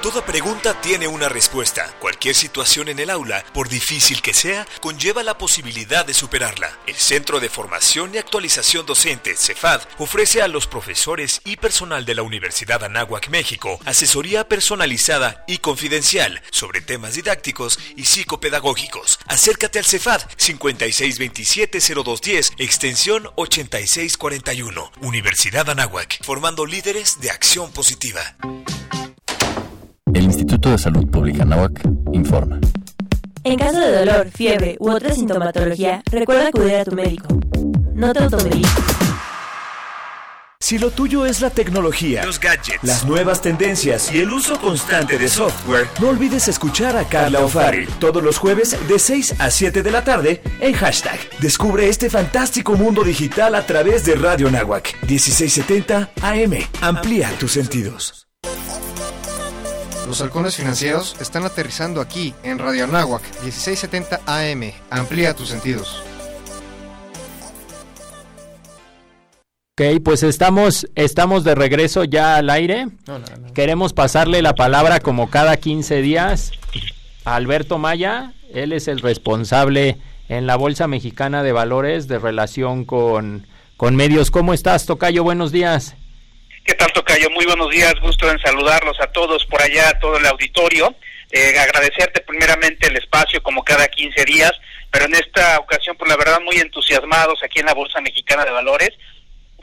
Toda pregunta tiene una respuesta. Cualquier situación en el aula, por difícil que sea, conlleva la posibilidad de superarla. El Centro de Formación y Actualización Docente, CEFAD, ofrece a los profesores y personal de la Universidad Anáhuac, México, asesoría personalizada y confidencial sobre temas didácticos y psicopedagógicos. Acércate al CEFAD 5627-0210, extensión 8641. Universidad Anáhuac, formando líderes de acción positiva.
El Instituto de Salud Pública Nahuac informa.
En caso de dolor, fiebre u otra sintomatología, recuerda acudir a tu médico. No te automediques.
Si lo tuyo es la tecnología, los gadgets, las nuevas tendencias y el uso constante de software, no olvides escuchar a Carla O'Farrill todos los jueves de 6 a 7 de la tarde en hashtag. Descubre este fantástico mundo digital a través de Radio Nahuac 1670 AM. Amplía tus sentidos.
Los halcones financieros están aterrizando aquí en Radio Anáhuac 1670 AM. Amplía tus sentidos.
Ok, pues estamos, estamos de regreso ya al aire. Queremos pasarle la palabra como cada 15 días a Alberto Maya. Él es el responsable en la Bolsa Mexicana de Valores de relación con, con medios. ¿Cómo estás, Tocayo? Buenos días.
¿Qué tal, Tocayo? Muy buenos días, gusto en saludarlos a todos por allá, a todo el auditorio. Eh, agradecerte primeramente el espacio como cada 15 días, pero en esta ocasión, por la verdad, muy entusiasmados aquí en la Bolsa Mexicana de Valores,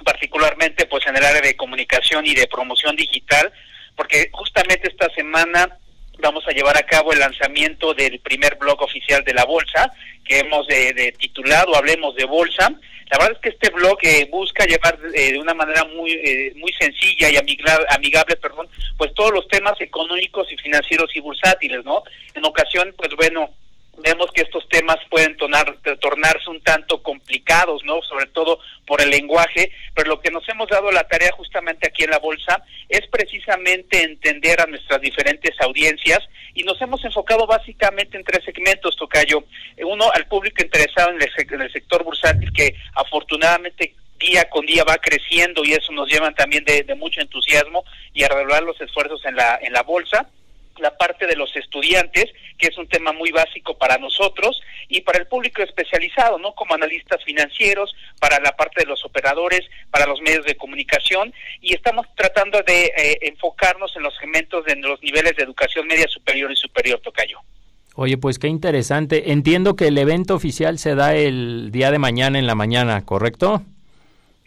particularmente pues en el área de comunicación y de promoción digital, porque justamente esta semana vamos a llevar a cabo el lanzamiento del primer blog oficial de la bolsa que hemos de, titulado Hablemos de Bolsa. La verdad es que este blog eh, busca llevar eh, de una manera muy eh, muy sencilla y amigable, amigable, perdón, pues todos los temas económicos y financieros y bursátiles, ¿no? En ocasión, pues bueno, vemos que estos temas pueden tornarse un tanto complicados, ¿no? Sobre todo por el lenguaje, pero lo que nos hemos dado la tarea justamente aquí en la bolsa es precisamente entender a nuestras diferentes audiencias y nos hemos enfocado básicamente en tres segmentos, Tocayo. Uno, al público interesado en el, sector bursátil que afortunadamente día con día va creciendo y eso nos lleva también de, mucho entusiasmo y a revelar los esfuerzos en la, en la bolsa la parte de los estudiantes, que es un tema muy básico para nosotros, y para el público especializado, ¿no? Como analistas financieros, para la parte de los operadores, para los medios de comunicación, y estamos tratando de eh, enfocarnos en los segmentos de los niveles de educación media superior y superior, Tocayo.
Oye, pues qué interesante. Entiendo que el evento oficial se da el día de mañana en la mañana, ¿correcto?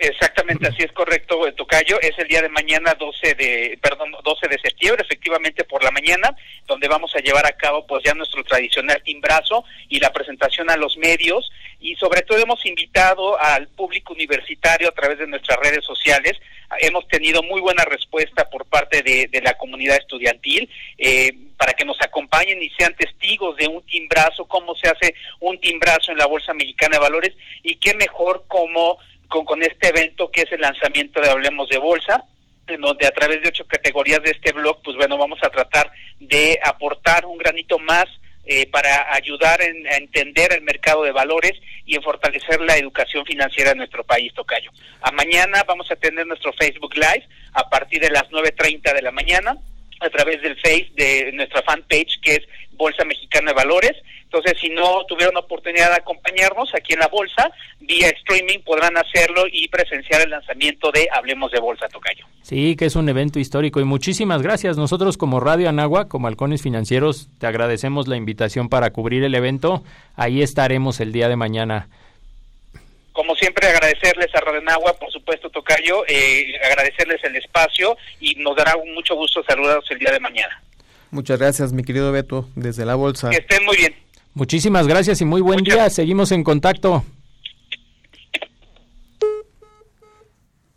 Exactamente, así es correcto, el Tocayo. Es el día de mañana, 12 de, perdón, 12 de septiembre, efectivamente por la mañana, donde vamos a llevar a cabo pues ya nuestro tradicional timbrazo y la presentación a los medios y sobre todo hemos invitado al público universitario a través de nuestras redes sociales. Hemos tenido muy buena respuesta por parte de, de la comunidad estudiantil eh, para que nos acompañen y sean testigos de un timbrazo, cómo se hace un timbrazo en la Bolsa Mexicana de Valores y qué mejor como con, con este evento que es el lanzamiento de Hablemos de Bolsa, en donde a través de ocho categorías de este blog, pues bueno, vamos a tratar de aportar un granito más eh, para ayudar en, a entender el mercado de valores y en fortalecer la educación financiera en nuestro país, Tocayo. A mañana vamos a tener nuestro Facebook Live a partir de las 9.30 de la mañana a través del Face de nuestra fanpage que es Bolsa Mexicana de Valores. Entonces, si no tuvieron oportunidad de acompañarnos aquí en la bolsa, vía streaming podrán hacerlo y presenciar el lanzamiento de Hablemos de Bolsa Tocayo.
Sí, que es un evento histórico y muchísimas gracias. Nosotros como Radio Anagua, como Halcones Financieros, te agradecemos la invitación para cubrir el evento. Ahí estaremos el día de mañana
como siempre agradecerles a Rodenagua, por supuesto Tocayo, eh, agradecerles el espacio y nos dará mucho gusto saludarlos el día de mañana.
Muchas gracias, mi querido Beto, desde la bolsa.
Que estén muy bien.
Muchísimas gracias y muy buen día. Seguimos en contacto.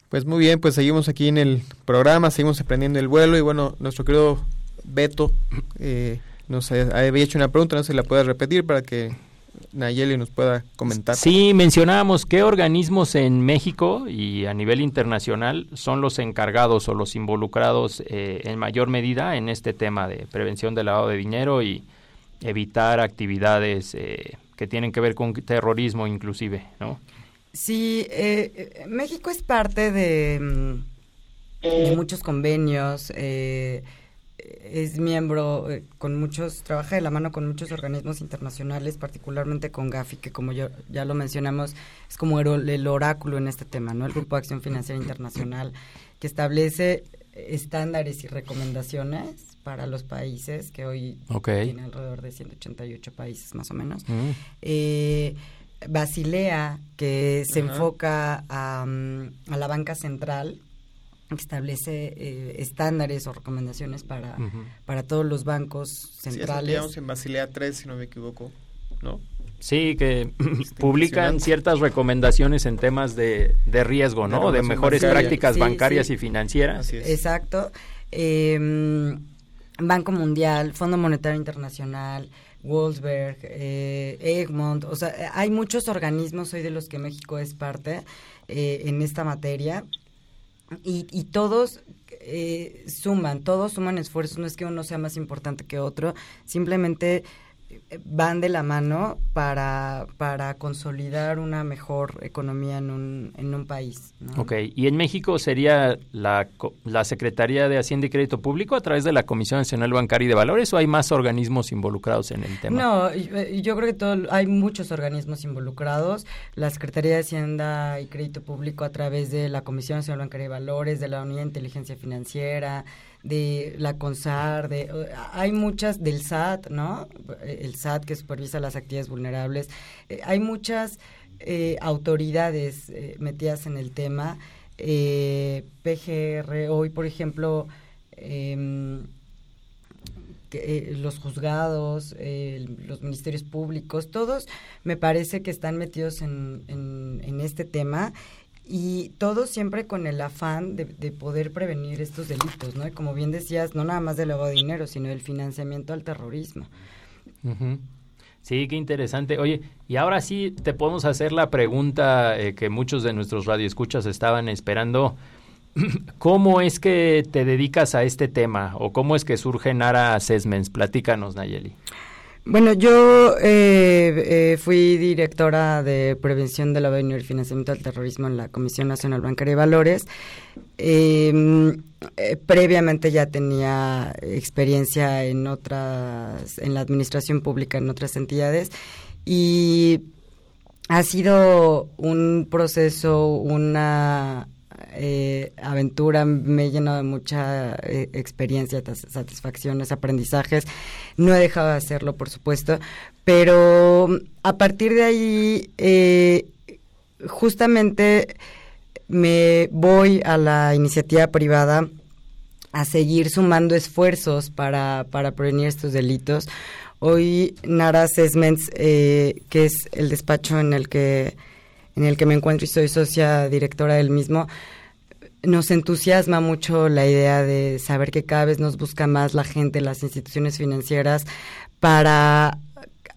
Pues muy bien, pues seguimos aquí en el programa, seguimos aprendiendo el vuelo y bueno, nuestro querido Beto eh, nos había hecho una pregunta, no se la puede repetir para que Nayeli nos pueda comentar.
Sí, mencionábamos qué organismos en México y a nivel internacional son los encargados o los involucrados eh, en mayor medida en este tema de prevención del lavado de dinero y evitar actividades eh, que tienen que ver con terrorismo inclusive, ¿no?
Sí, eh, México es parte de, mm, de muchos convenios. Eh, es miembro eh, con muchos, trabaja de la mano con muchos organismos internacionales, particularmente con Gafi, que como yo, ya lo mencionamos, es como el, oráculo en este tema, ¿no? El Grupo de Acción Financiera Internacional, que establece estándares y recomendaciones para los países, que hoy tiene alrededor de 188 países más o menos. Mm. Eh, Basilea, que se enfoca a, a la banca central, establece eh, estándares o recomendaciones para, para todos los bancos centrales.
Sí, en Basilea 3, si no me equivoco, ¿no?
Sí, que publican ciertas recomendaciones en temas de, de riesgo, ¿no? De, mejores prácticas bancarias y financieras.
Exacto. Em, Banco Mundial, Fondo Monetario Internacional, Wolfsberg, eh, Egmont, o sea, hay muchos organismos hoy de los que México es parte eh, en esta materia y, y todos eh, suman, todos suman esfuerzos, no es que uno sea más importante que otro, simplemente van de la mano para, para consolidar una mejor economía en un, en un país.
Ok, ¿y en México sería la, la Secretaría de Hacienda y Crédito Público a través de la Comisión Nacional Bancaria y de Valores o hay más organismos involucrados en el tema?
No, yo, creo que todo, hay muchos organismos involucrados. La Secretaría de Hacienda y Crédito Público a través de la Comisión Nacional Bancaria y Valores, de la Unidad de Inteligencia Financiera, de la CONSAR, de, hay muchas del SAT, ¿no? El SAT que supervisa las actividades vulnerables. Eh, hay muchas eh, autoridades eh, metidas en el tema. PGR, hoy, por ejemplo, em, que, eh, los juzgados, eh, los ministerios públicos, todos me parece que están metidos en, en este tema y todo siempre con el afán de, de, poder prevenir estos delitos, ¿no? Y como bien decías, no nada más del lavado de dinero, sino del financiamiento al terrorismo.
Sí, qué interesante. Oye, y ahora sí te podemos hacer la pregunta eh, que muchos de nuestros radioescuchas estaban esperando. [CLEARS THROAT] ¿Cómo es que te dedicas a este tema o cómo es que surge Nara Assessments? Platícanos, Nayeli.
Bueno, yo eh, eh, fui directora de prevención del lavado y financiamiento del terrorismo en la Comisión Nacional Bancaria de Valores. Eh, previamente ya tenía experiencia en otras, en la administración pública en otras entidades y ha sido un proceso, una eh, aventura me he llenado de mucha eh, experiencia, satisfacciones, aprendizajes. No he dejado de hacerlo, por supuesto, pero a partir de ahí, eh, justamente me voy a la iniciativa privada a seguir sumando esfuerzos para, para prevenir estos delitos. Hoy Nara Assessments, eh, que es el despacho en el que en el que me encuentro y soy socia directora del mismo, nos entusiasma mucho la idea de saber que cada vez nos busca más la gente, las instituciones financieras, para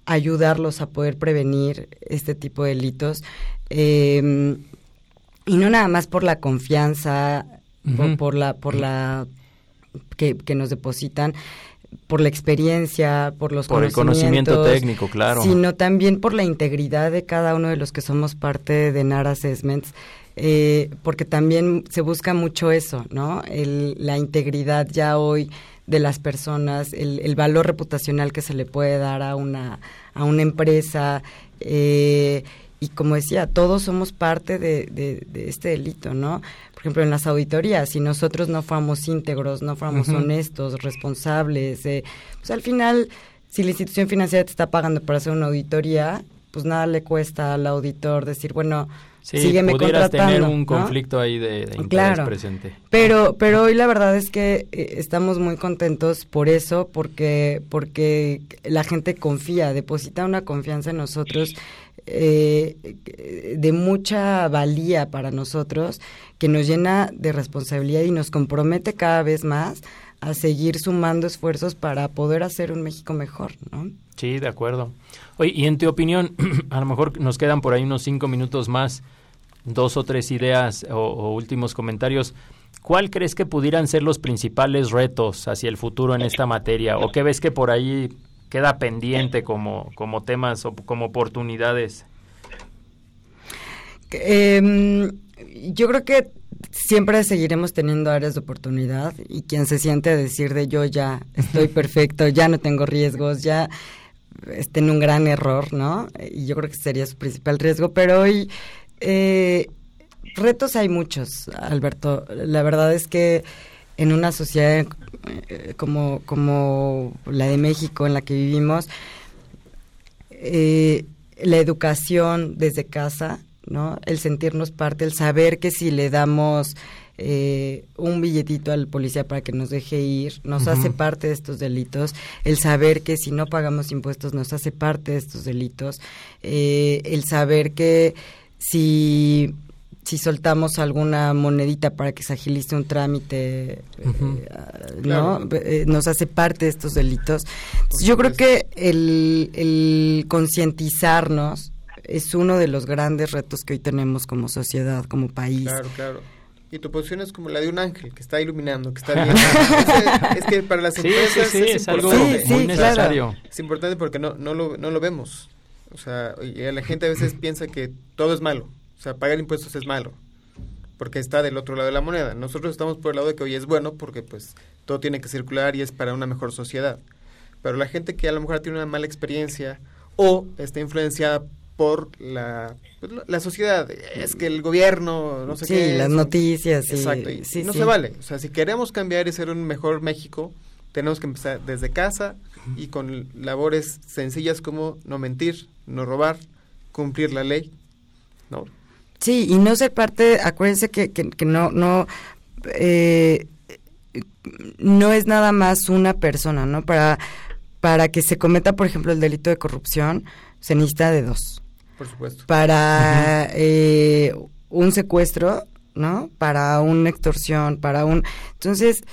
ayudarlos a poder prevenir este tipo de delitos. Eh, y no nada más por la confianza, uh -huh. por, por, la, por la que, que nos depositan, por la experiencia, por los
por el conocimiento técnico, claro,
sino también por la integridad de cada uno de los que somos parte de NAR Assessments, eh, porque también se busca mucho eso, ¿no? El, la integridad ya hoy de las personas, el, el, valor reputacional que se le puede dar a una a una empresa. Eh, y como decía, todos somos parte de, de, de, este delito, ¿no? Por ejemplo, en las auditorías, si nosotros no fuéramos íntegros, no fuéramos uh -huh. honestos, responsables, eh, pues al final, si la institución financiera te está pagando para hacer una auditoría, pues nada le cuesta al auditor decir, bueno,
sí,
sígueme
pudieras
contratando.
tener un
¿no?
conflicto ahí de, de interés
claro.
presente.
Pero, pero hoy la verdad es que eh, estamos muy contentos por eso, porque, porque la gente confía, deposita una confianza en nosotros eh, de mucha valía para nosotros, que nos llena de responsabilidad y nos compromete cada vez más a seguir sumando esfuerzos para poder hacer un México mejor, ¿no?
Sí, de acuerdo. Oye, y en tu opinión, [CLEARS THROAT] a lo mejor nos quedan por ahí unos cinco minutos más, dos o tres ideas o, o últimos comentarios. ¿Cuál crees que pudieran ser los principales retos hacia el futuro en esta materia? ¿O qué ves que por ahí queda pendiente como, como temas o como oportunidades?
Eh, yo creo que siempre seguiremos teniendo áreas de oportunidad y quien se siente a decir de yo ya estoy [LAUGHS] perfecto, ya no tengo riesgos, ya esté en un gran error, ¿no? Y yo creo que sería su principal riesgo, pero hoy eh, retos hay muchos, Alberto. La verdad es que en una sociedad eh, como, como la de México en la que vivimos, eh, la educación desde casa, ¿no? El sentirnos parte, el saber que si le damos eh, un billetito al policía para que nos deje ir, nos uh -huh. hace parte de estos delitos, el saber que si no pagamos impuestos nos hace parte de estos delitos, eh, el saber que si si soltamos alguna monedita para que se agilice un trámite, uh -huh. eh, ¿no? Claro. Eh, nos hace parte de estos delitos. Entonces, yo creo que el, el concientizarnos es uno de los grandes retos que hoy tenemos como sociedad, como país.
Claro, claro. Y tu posición es como la de un ángel que está iluminando, que está [LAUGHS] viendo. es, es, que para las empresas
sí, sí, sí,
es,
es, algo muy necesario.
Claro. Es importante porque no, no, lo, no lo vemos. O sea, y la gente a veces piensa que todo es malo. O sea, pagar impuestos es malo, porque está del otro lado de la moneda. Nosotros estamos por el lado de que hoy es bueno porque pues todo tiene que circular y es para una mejor sociedad. Pero la gente que a lo mejor tiene una mala experiencia o está influenciada por la, pues, la sociedad, es que el gobierno, no sé
sí,
qué.
Sí, las noticias.
Exacto, y,
sí,
no
sí.
se vale. O sea, si queremos cambiar y ser un mejor México, tenemos que empezar desde casa y con labores sencillas como no mentir, no robar, cumplir la ley, ¿no?
Sí, y no ser parte, acuérdense que, que, que no, no, eh, no es nada más una persona, ¿no? Para, para que se cometa, por ejemplo, el delito de corrupción, se necesita de dos.
Por supuesto.
Para eh, un secuestro, ¿no? Para una extorsión, para un... Entonces,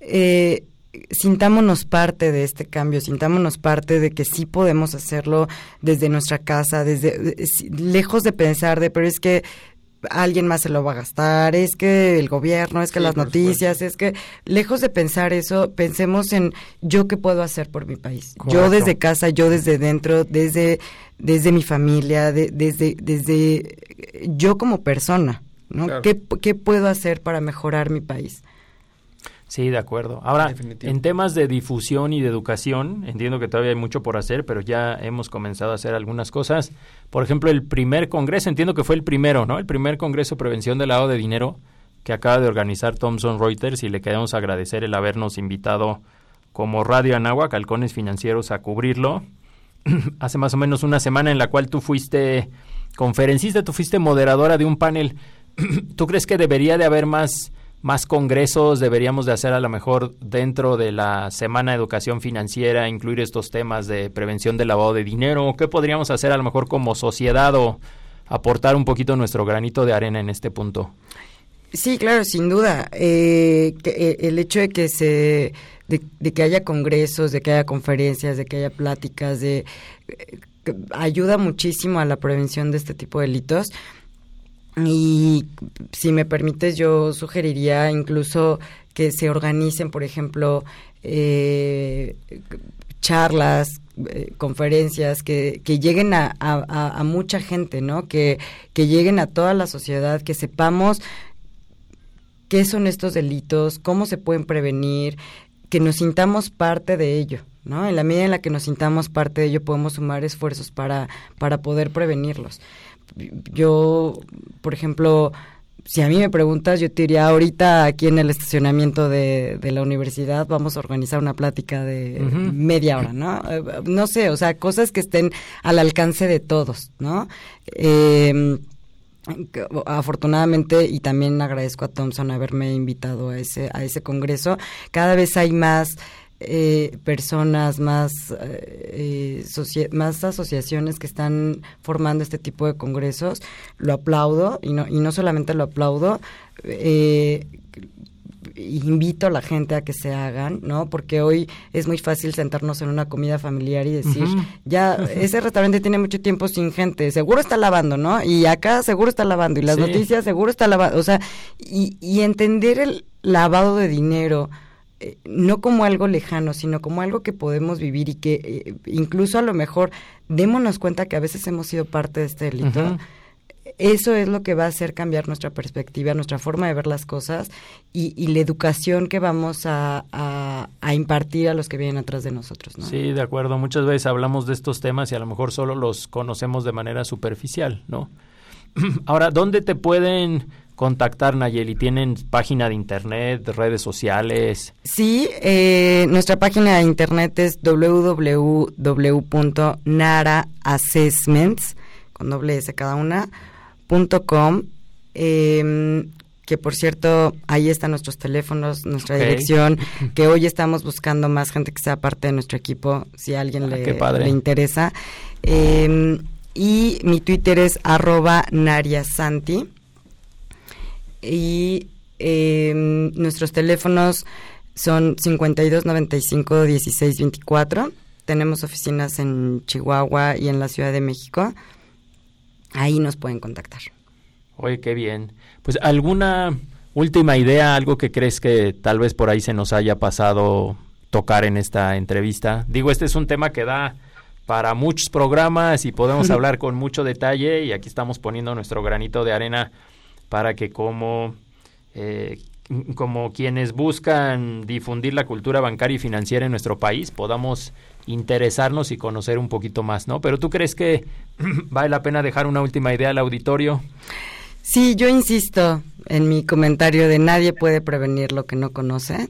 eh, sintámonos parte de este cambio, sintámonos parte de que sí podemos hacerlo desde nuestra casa, desde lejos de pensar de, pero es que alguien más se lo va a gastar, es que el gobierno, es que las noticias, es que lejos de pensar eso, pensemos en yo qué puedo hacer por mi país. Yo desde casa, yo desde dentro, desde desde mi familia, desde desde yo como persona, ¿no? ¿Qué, ¿Qué puedo hacer para mejorar mi país?
Sí, de acuerdo. Ahora, en temas de difusión y de educación, entiendo que todavía hay mucho por hacer, pero ya hemos comenzado a hacer algunas cosas. Por ejemplo, el primer congreso, entiendo que fue el primero, ¿no? El primer congreso de prevención del lavado de dinero que acaba de organizar Thomson Reuters y le queremos agradecer el habernos invitado como Radio Anáhuac, Halcones Financieros, a cubrirlo. [CLEARS THROAT] Hace más o menos una semana en la cual tú fuiste conferencista, tú fuiste moderadora de un panel. [CLEARS THROAT] ¿Tú crees que debería de haber más más congresos deberíamos de hacer a lo mejor dentro de la Semana de Educación Financiera, incluir estos temas de prevención del lavado de dinero? ¿Qué podríamos hacer a lo mejor como sociedad o aportar un poquito nuestro granito de arena en este punto?
Sí, claro, sin duda. Eh, eh, el hecho de que se de, que haya congresos, de que haya conferencias, de que haya pláticas, de eh, ayuda muchísimo a la prevención de este tipo de delitos. Y si me permites, yo sugeriría incluso que se organicen, por ejemplo, eh, charlas, eh, conferencias que, que lleguen a, a, mucha gente, ¿no? Que, que lleguen a toda la sociedad, que sepamos qué son estos delitos, cómo se pueden prevenir, que nos sintamos parte de ello. ¿No? En la medida en la que nos sintamos parte de ello podemos sumar esfuerzos para, para poder prevenirlos yo, por ejemplo, si a mí me preguntas, yo te diría ahorita aquí en el estacionamiento de, de la universidad vamos a organizar una plática de media hora, ¿no? Eh, no sé, o sea, cosas que estén al alcance de todos, ¿no? Eh, afortunadamente y también agradezco a Thompson haberme invitado a ese a ese congreso cada vez hay más eh, personas, más, eh, más asociaciones que están formando este tipo de congresos. Lo aplaudo y no, y no solamente lo aplaudo, eh, invito a la gente a que se hagan, ¿no? Porque hoy es muy fácil sentarnos en una comida familiar y decir, ya, ese restaurante tiene mucho tiempo sin gente, seguro está lavando, ¿no? Y acá seguro está lavando, y las noticias seguro está lavando, o sea, y, y entender el lavado de dinero, eh, no como algo lejano, sino como algo que podemos vivir y que eh, incluso a lo mejor démonos cuenta que a veces hemos sido parte de este delito. Eso es lo que va a hacer cambiar nuestra perspectiva, nuestra forma de ver las cosas y, la educación que vamos a, a, impartir a los que vienen atrás de nosotros.
Sí, de acuerdo. Muchas veces hablamos de estos temas y a lo mejor solo los conocemos de manera superficial, ¿no? [CLEARS THROAT] Ahora, ¿dónde te pueden contactar, Nayeli? ¿Tienen página de internet, redes sociales?
Sí, eh, nuestra página de internet es www.naraassessments, con doble S cada una, punto com. Em, que por cierto, ahí están nuestros teléfonos, nuestra dirección, [LAUGHS] que hoy estamos buscando más gente que sea parte de nuestro equipo, si a alguien ah, le, le, interesa. Eh, y mi Twitter es arroba nariasanti y em, nuestros teléfonos son 52 95 16 24. Tenemos oficinas en Chihuahua y en la Ciudad de México. Ahí nos pueden contactar.
Oye, qué bien. Pues alguna última idea, algo que crees que tal vez por ahí se nos haya pasado tocar en esta entrevista. Digo, este es un tema que da para muchos programas y podemos [LAUGHS] hablar con mucho detalle y aquí estamos poniendo nuestro granito de arena para que como, eh, como quienes buscan difundir la cultura bancaria y financiera en nuestro país podamos interesarnos y conocer un poquito más, ¿no? Pero tú crees que [CLEARS THROAT] vale la pena dejar una última idea al auditorio?
Sí, yo insisto en mi comentario de nadie puede prevenir lo que no conoce.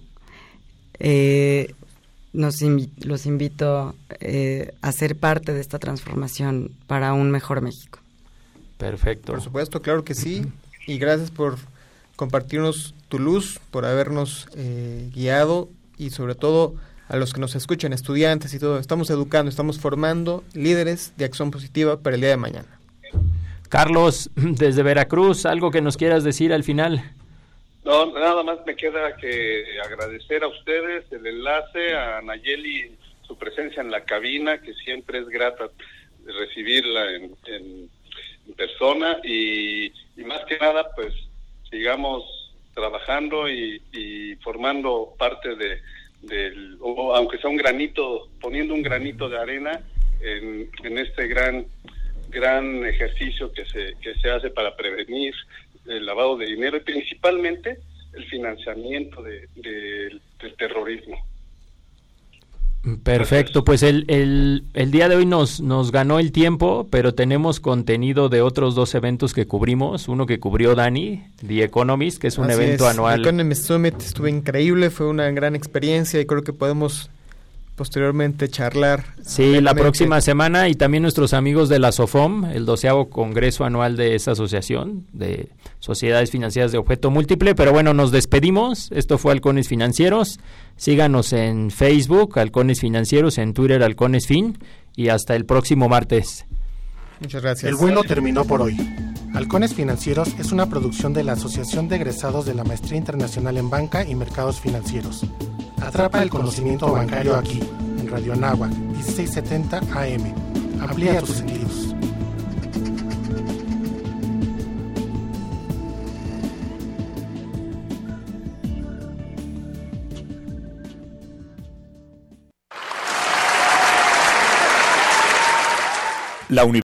Eh, nos los invito eh, a ser parte de esta transformación para un mejor México.
Perfecto.
Por supuesto, claro que sí y gracias por compartirnos tu luz, por habernos eh, guiado y sobre todo a los que nos escuchan, estudiantes y todo. Estamos educando, estamos formando líderes de acción positiva para el día de mañana.
Carlos, [CLEARS THROAT] desde Veracruz, algo que nos quieras decir al final.
No, nada más me queda que agradecer a ustedes el enlace, a Nayeli su presencia en la cabina, que siempre es grata recibirla en, en, persona y, y, más que nada, pues sigamos trabajando y, y formando parte de, del, aunque sea un granito, poniendo un granito de arena en, en este gran gran ejercicio que se, que se hace para prevenir el lavado de dinero y principalmente el financiamiento de, del terrorismo.
Perfecto, pues el, el, el, día de hoy nos, nos ganó el tiempo, pero tenemos contenido de otros dos eventos que cubrimos. Uno que cubrió Dani, The Economist, que es un
Así
evento
es.
anual.
Economist Summit estuvo increíble, fue una gran experiencia y creo que podemos posteriormente charlar.
Sí, la próxima semana y también nuestros amigos de la SOFOM, el doceavo congreso anual de esa asociación de sociedades financieras de objeto múltiple. Pero bueno, nos despedimos. Esto fue Halcones Financieros. Síganos en Facebook, Halcones Financieros, en Twitter, Halcones Fin. Y hasta el próximo martes.
Muchas gracias.
El vuelo terminó por hoy. Halcones Financieros es una producción de la Asociación de Egresados de la Maestría Internacional en Banca y Mercados Financieros. Atrapa el conocimiento bancario aquí, en Radio Anáhuac, 1670 AM. Amplía tus sentidos.
La